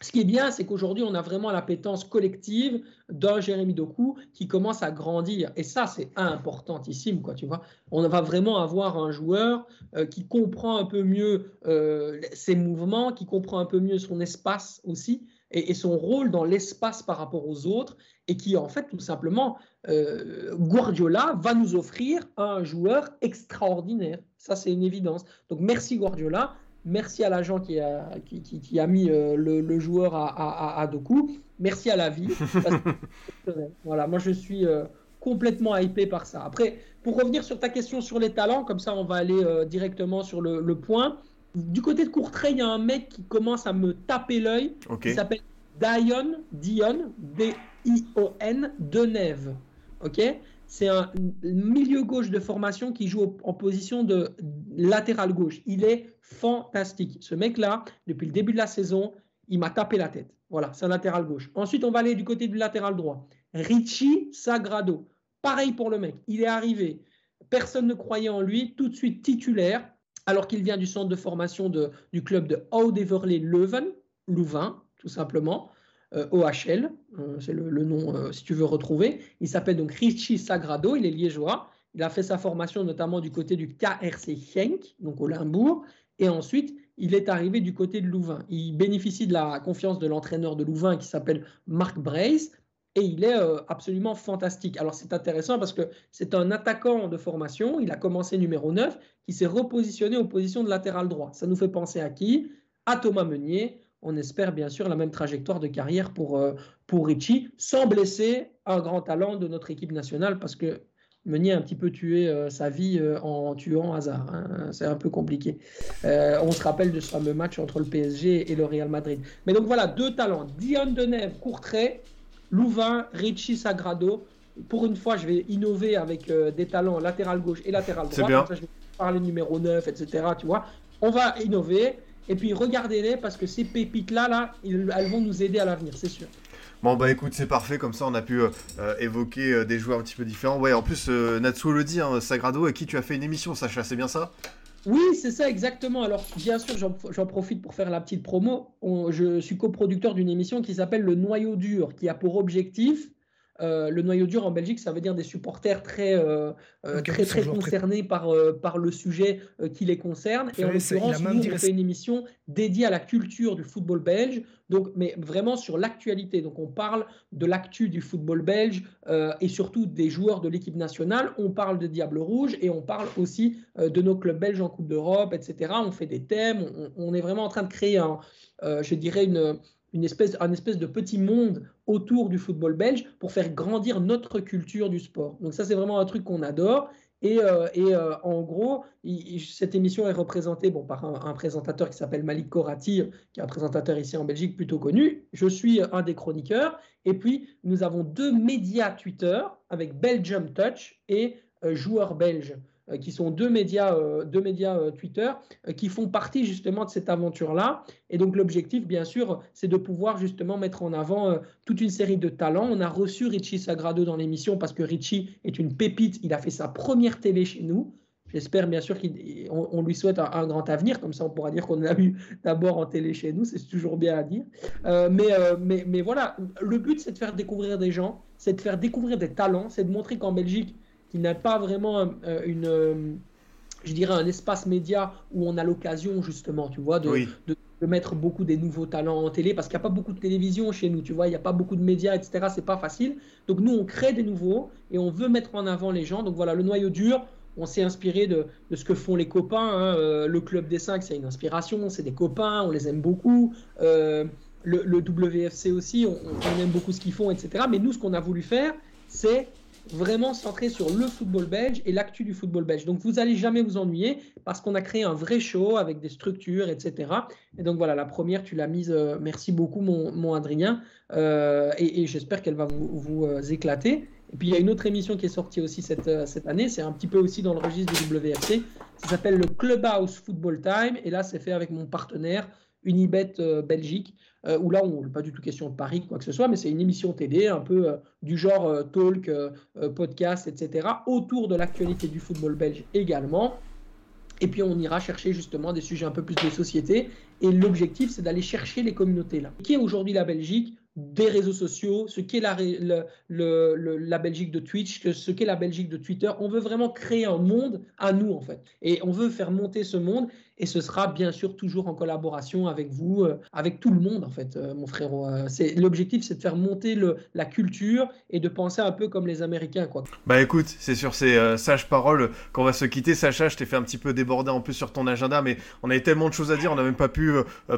ce qui est bien, c'est qu'aujourd'hui, on a vraiment l'appétence collective d'un Jérémy Doku qui commence à grandir. Et ça, c'est importantissime, quoi, tu vois. On va vraiment avoir un joueur euh, qui comprend un peu mieux euh, ses mouvements, qui comprend un peu mieux son espace aussi, et, son rôle dans l'espace par rapport aux autres, et qui, en fait, tout simplement, euh, Guardiola va nous offrir un joueur extraordinaire. Ça, c'est une évidence. Donc, merci Guardiola. Merci à l'agent qui a, qui, a mis euh, le, joueur à, à, Doku. Merci à la vie. voilà, moi je suis euh, complètement hypé par ça. Après, pour revenir sur ta question sur les talents, comme ça on va aller euh, directement sur le, point. Du côté de Courtrai, il y a un mec qui commence à me taper l'œil. Il s'appelle Dion, Dion, D-I-O-N, Denève. Ok? C'est un milieu gauche de formation qui joue en position de latéral gauche. Il est fantastique. Ce mec-là, depuis le début de la saison, il m'a tapé la tête. Voilà, c'est un latéral gauche. Ensuite, on va aller du côté du latéral droit. Richie Sagrado. Pareil pour le mec. Il est arrivé. Personne ne croyait en lui. Tout de suite titulaire, alors qu'il vient du centre de formation du club de Oud-Everley Leuven, Louvain, tout simplement. Euh, OHL, euh, c'est le, nom euh, si tu veux retrouver. Il s'appelle donc Richie Sagrado, il est liégeois. Il a fait sa formation notamment du côté du KRC Henk, donc au Limbourg. Et ensuite, il est arrivé du côté de Louvain. Il bénéficie de la confiance de l'entraîneur de Louvain qui s'appelle Marc Brace. Et il est absolument fantastique. Alors c'est intéressant parce que c'est un attaquant de formation. Il a commencé numéro 9 qui s'est repositionné en position de latéral droit. Ça nous fait penser à qui? À Thomas Meunier, on espère bien sûr la même trajectoire de carrière pour, euh, pour Richie, sans blesser un grand talent de notre équipe nationale, parce que Meunier a un petit peu tué euh, sa vie euh, en tuant hasard. Hein. C'est un peu compliqué. on se rappelle de ce fameux match entre le PSG et le Real Madrid. Mais donc voilà, deux talents. Dion Deneuve, Courtrai, Louvain, Richie Sagrado. Pour une fois, je vais innover avec des talents latéral gauche et latéral droit. Bien. je vais parler numéro 9, etc. Tu vois, on va innover. Et puis regardez-les parce que ces pépites-là, là, elles vont nous aider à l'avenir, c'est sûr. Bon bah écoute c'est parfait comme ça on a pu euh, euh, évoquer euh, des joueurs un petit peu différents. Ouais en plus Natsuo le dit, hein, Sagrado à qui tu as fait une émission Sacha, c'est bien ça? Oui, c'est ça exactement. Alors, bien sûr, j'en profite pour faire la petite promo. je suis coproducteur d'une émission qui s'appelle Le Noyau dur, qui a pour objectif euh, le noyau dur en Belgique, ça veut dire des supporters très, euh, euh, très, très concernés par, par le sujet qui les concerne. Et en l'occurrence, nous, on fait une émission dédiée à la culture du football belge, donc, mais vraiment sur l'actualité. Donc, on parle de l'actu du football belge et surtout des joueurs de l'équipe nationale. On parle de Diable Rouge et on parle aussi de nos clubs belges en Coupe d'Europe, etc. On fait des thèmes. On, on, est vraiment en train de créer, un, je dirais, une une espèce, un espèce de petit monde autour du football belge pour faire grandir notre culture du sport. Donc ça, c'est vraiment un truc qu'on adore. Et, euh, et euh, en gros, cette émission est représentée bon, par un, présentateur qui s'appelle Malik Korati, qui est un présentateur ici en Belgique plutôt connu. Je suis un des chroniqueurs. Et puis, nous avons deux médias Twitter avec Belgium Touch et euh, Belges. Euh, qui sont deux médias, euh, deux médias euh, Twitter, qui font partie justement de cette aventure-là. Et donc l'objectif, bien sûr, c'est de pouvoir justement mettre en avant toute une série de talents. On a reçu Richie Sagrado dans l'émission parce que Richie est une pépite. Il a fait sa première télé chez nous. J'espère bien sûr qu'on lui souhaite un, grand avenir, comme ça on pourra dire qu'on l'a vu d'abord en télé chez nous, c'est toujours bien à dire. mais, mais, mais voilà, le but c'est de faire découvrir des gens, c'est de faire découvrir des talents, c'est de montrer qu'en Belgique, il n'a pas vraiment euh, une, euh, je dirais, un espace média où on a l'occasion, justement, tu vois, de, de, mettre beaucoup des nouveaux talents en télé, parce qu'il n'y a pas beaucoup de télévision chez nous, tu vois, il n'y a pas beaucoup de médias, etc. C'est pas facile. Donc nous, on crée des nouveaux et on veut mettre en avant les gens. Donc voilà, le noyau dur, on s'est inspiré de, de, ce que font les copains. Hein. Euh, le Club des 5, c'est une inspiration, c'est des copains, on les aime beaucoup. le, le, WFC aussi, on, on, aime beaucoup ce qu'ils font, etc. Mais nous, ce qu'on a voulu faire, c'est vraiment centré sur le football belge et l'actu du football belge. Donc vous n'allez jamais vous ennuyer parce qu'on a créé un vrai show avec des structures, etc. Et donc voilà, la première, tu l'as mise. Euh, merci beaucoup, mon, Adrien. Euh, et, j'espère qu'elle va vous, euh, éclater. Et puis il y a une autre émission qui est sortie aussi cette, cette année. C'est un petit peu aussi dans le registre du WRC. Ça s'appelle le Clubhouse Football Time. Et là, c'est fait avec mon partenaire Unibet Belgique. Euh, où là, on n'est pas du tout question de Paris, quoi que ce soit, mais c'est une émission télé un peu euh, du genre euh, talk, podcast, etc., autour de l'actualité du football belge également. Et puis on ira chercher justement des sujets un peu plus de société. Et l'objectif, c'est d'aller chercher les communautés là. Qui est aujourd'hui la Belgique des réseaux sociaux, ce qu'est la, la Belgique de Twitch, ce qu'est la Belgique de Twitter. On veut vraiment créer un monde à nous, en fait. Et on veut faire monter ce monde. Et ce sera bien sûr toujours en collaboration avec vous, euh, avec tout le monde, en fait, euh, mon frérot. Euh, c'est, l'objectif, c'est de faire monter le, la culture et de penser un peu comme les Américains, quoi. Bah écoute, c'est sur ces sages paroles qu'on va se quitter. Sacha, je t'ai fait un petit peu déborder en plus sur ton agenda, mais on avait tellement de choses à dire, on n'a même pas pu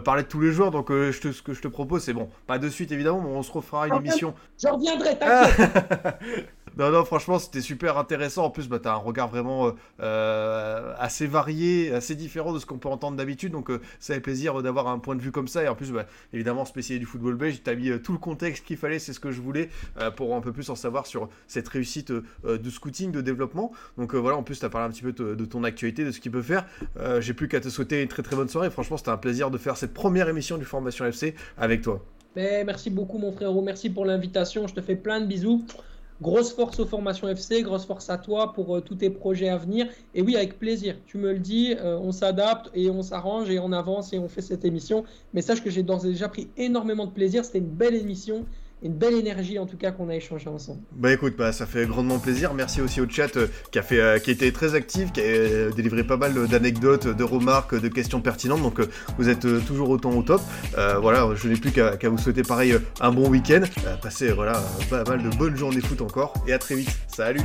parler de tous les jours. Donc je te, ce que je te propose, c'est bon, pas de suite évidemment, mais on se refera une émission. J'en reviendrai, t'inquiète. Non, non, franchement, c'était super intéressant. En plus, bah, tu as un regard vraiment euh, euh, assez varié, assez différent de ce qu'on peut entendre d'habitude. Donc, euh, ça fait plaisir d'avoir un point de vue comme ça. Et en plus, bah, évidemment, spécialiste du football belge, tu as mis tout le contexte qu'il fallait. C'est ce que je voulais pour un peu plus en savoir sur cette réussite de scouting, de développement. Donc, voilà, en plus, tu as parlé un petit peu de, ton actualité, de ce qu'il peut faire. J'ai plus qu'à te souhaiter une très très bonne soirée. Franchement, c'était un plaisir de faire cette première émission du Formation FC avec toi. Mais merci beaucoup, mon frérot. Merci pour l'invitation. Je te fais plein de bisous. Grosse force aux formations FC, grosse force à toi pour euh, tous tes projets à venir. Et oui, avec plaisir. Tu me le dis, euh, on s'adapte et on s'arrange et on avance et on fait cette émission. Mais sache que j'ai d'ores et déjà pris énormément de plaisir. C'était une belle émission une belle énergie en tout cas qu'on a échangé ensemble. Bah écoute, bah, ça fait grandement plaisir. Merci aussi au chat euh, qui a euh, été très actif, qui a euh, délivré pas mal d'anecdotes, de remarques, de questions pertinentes. Donc vous êtes toujours autant au top. voilà, je n'ai plus qu'à vous souhaiter pareil un bon week-end. passez voilà pas mal de bonnes journées foot encore et à très vite. Salut.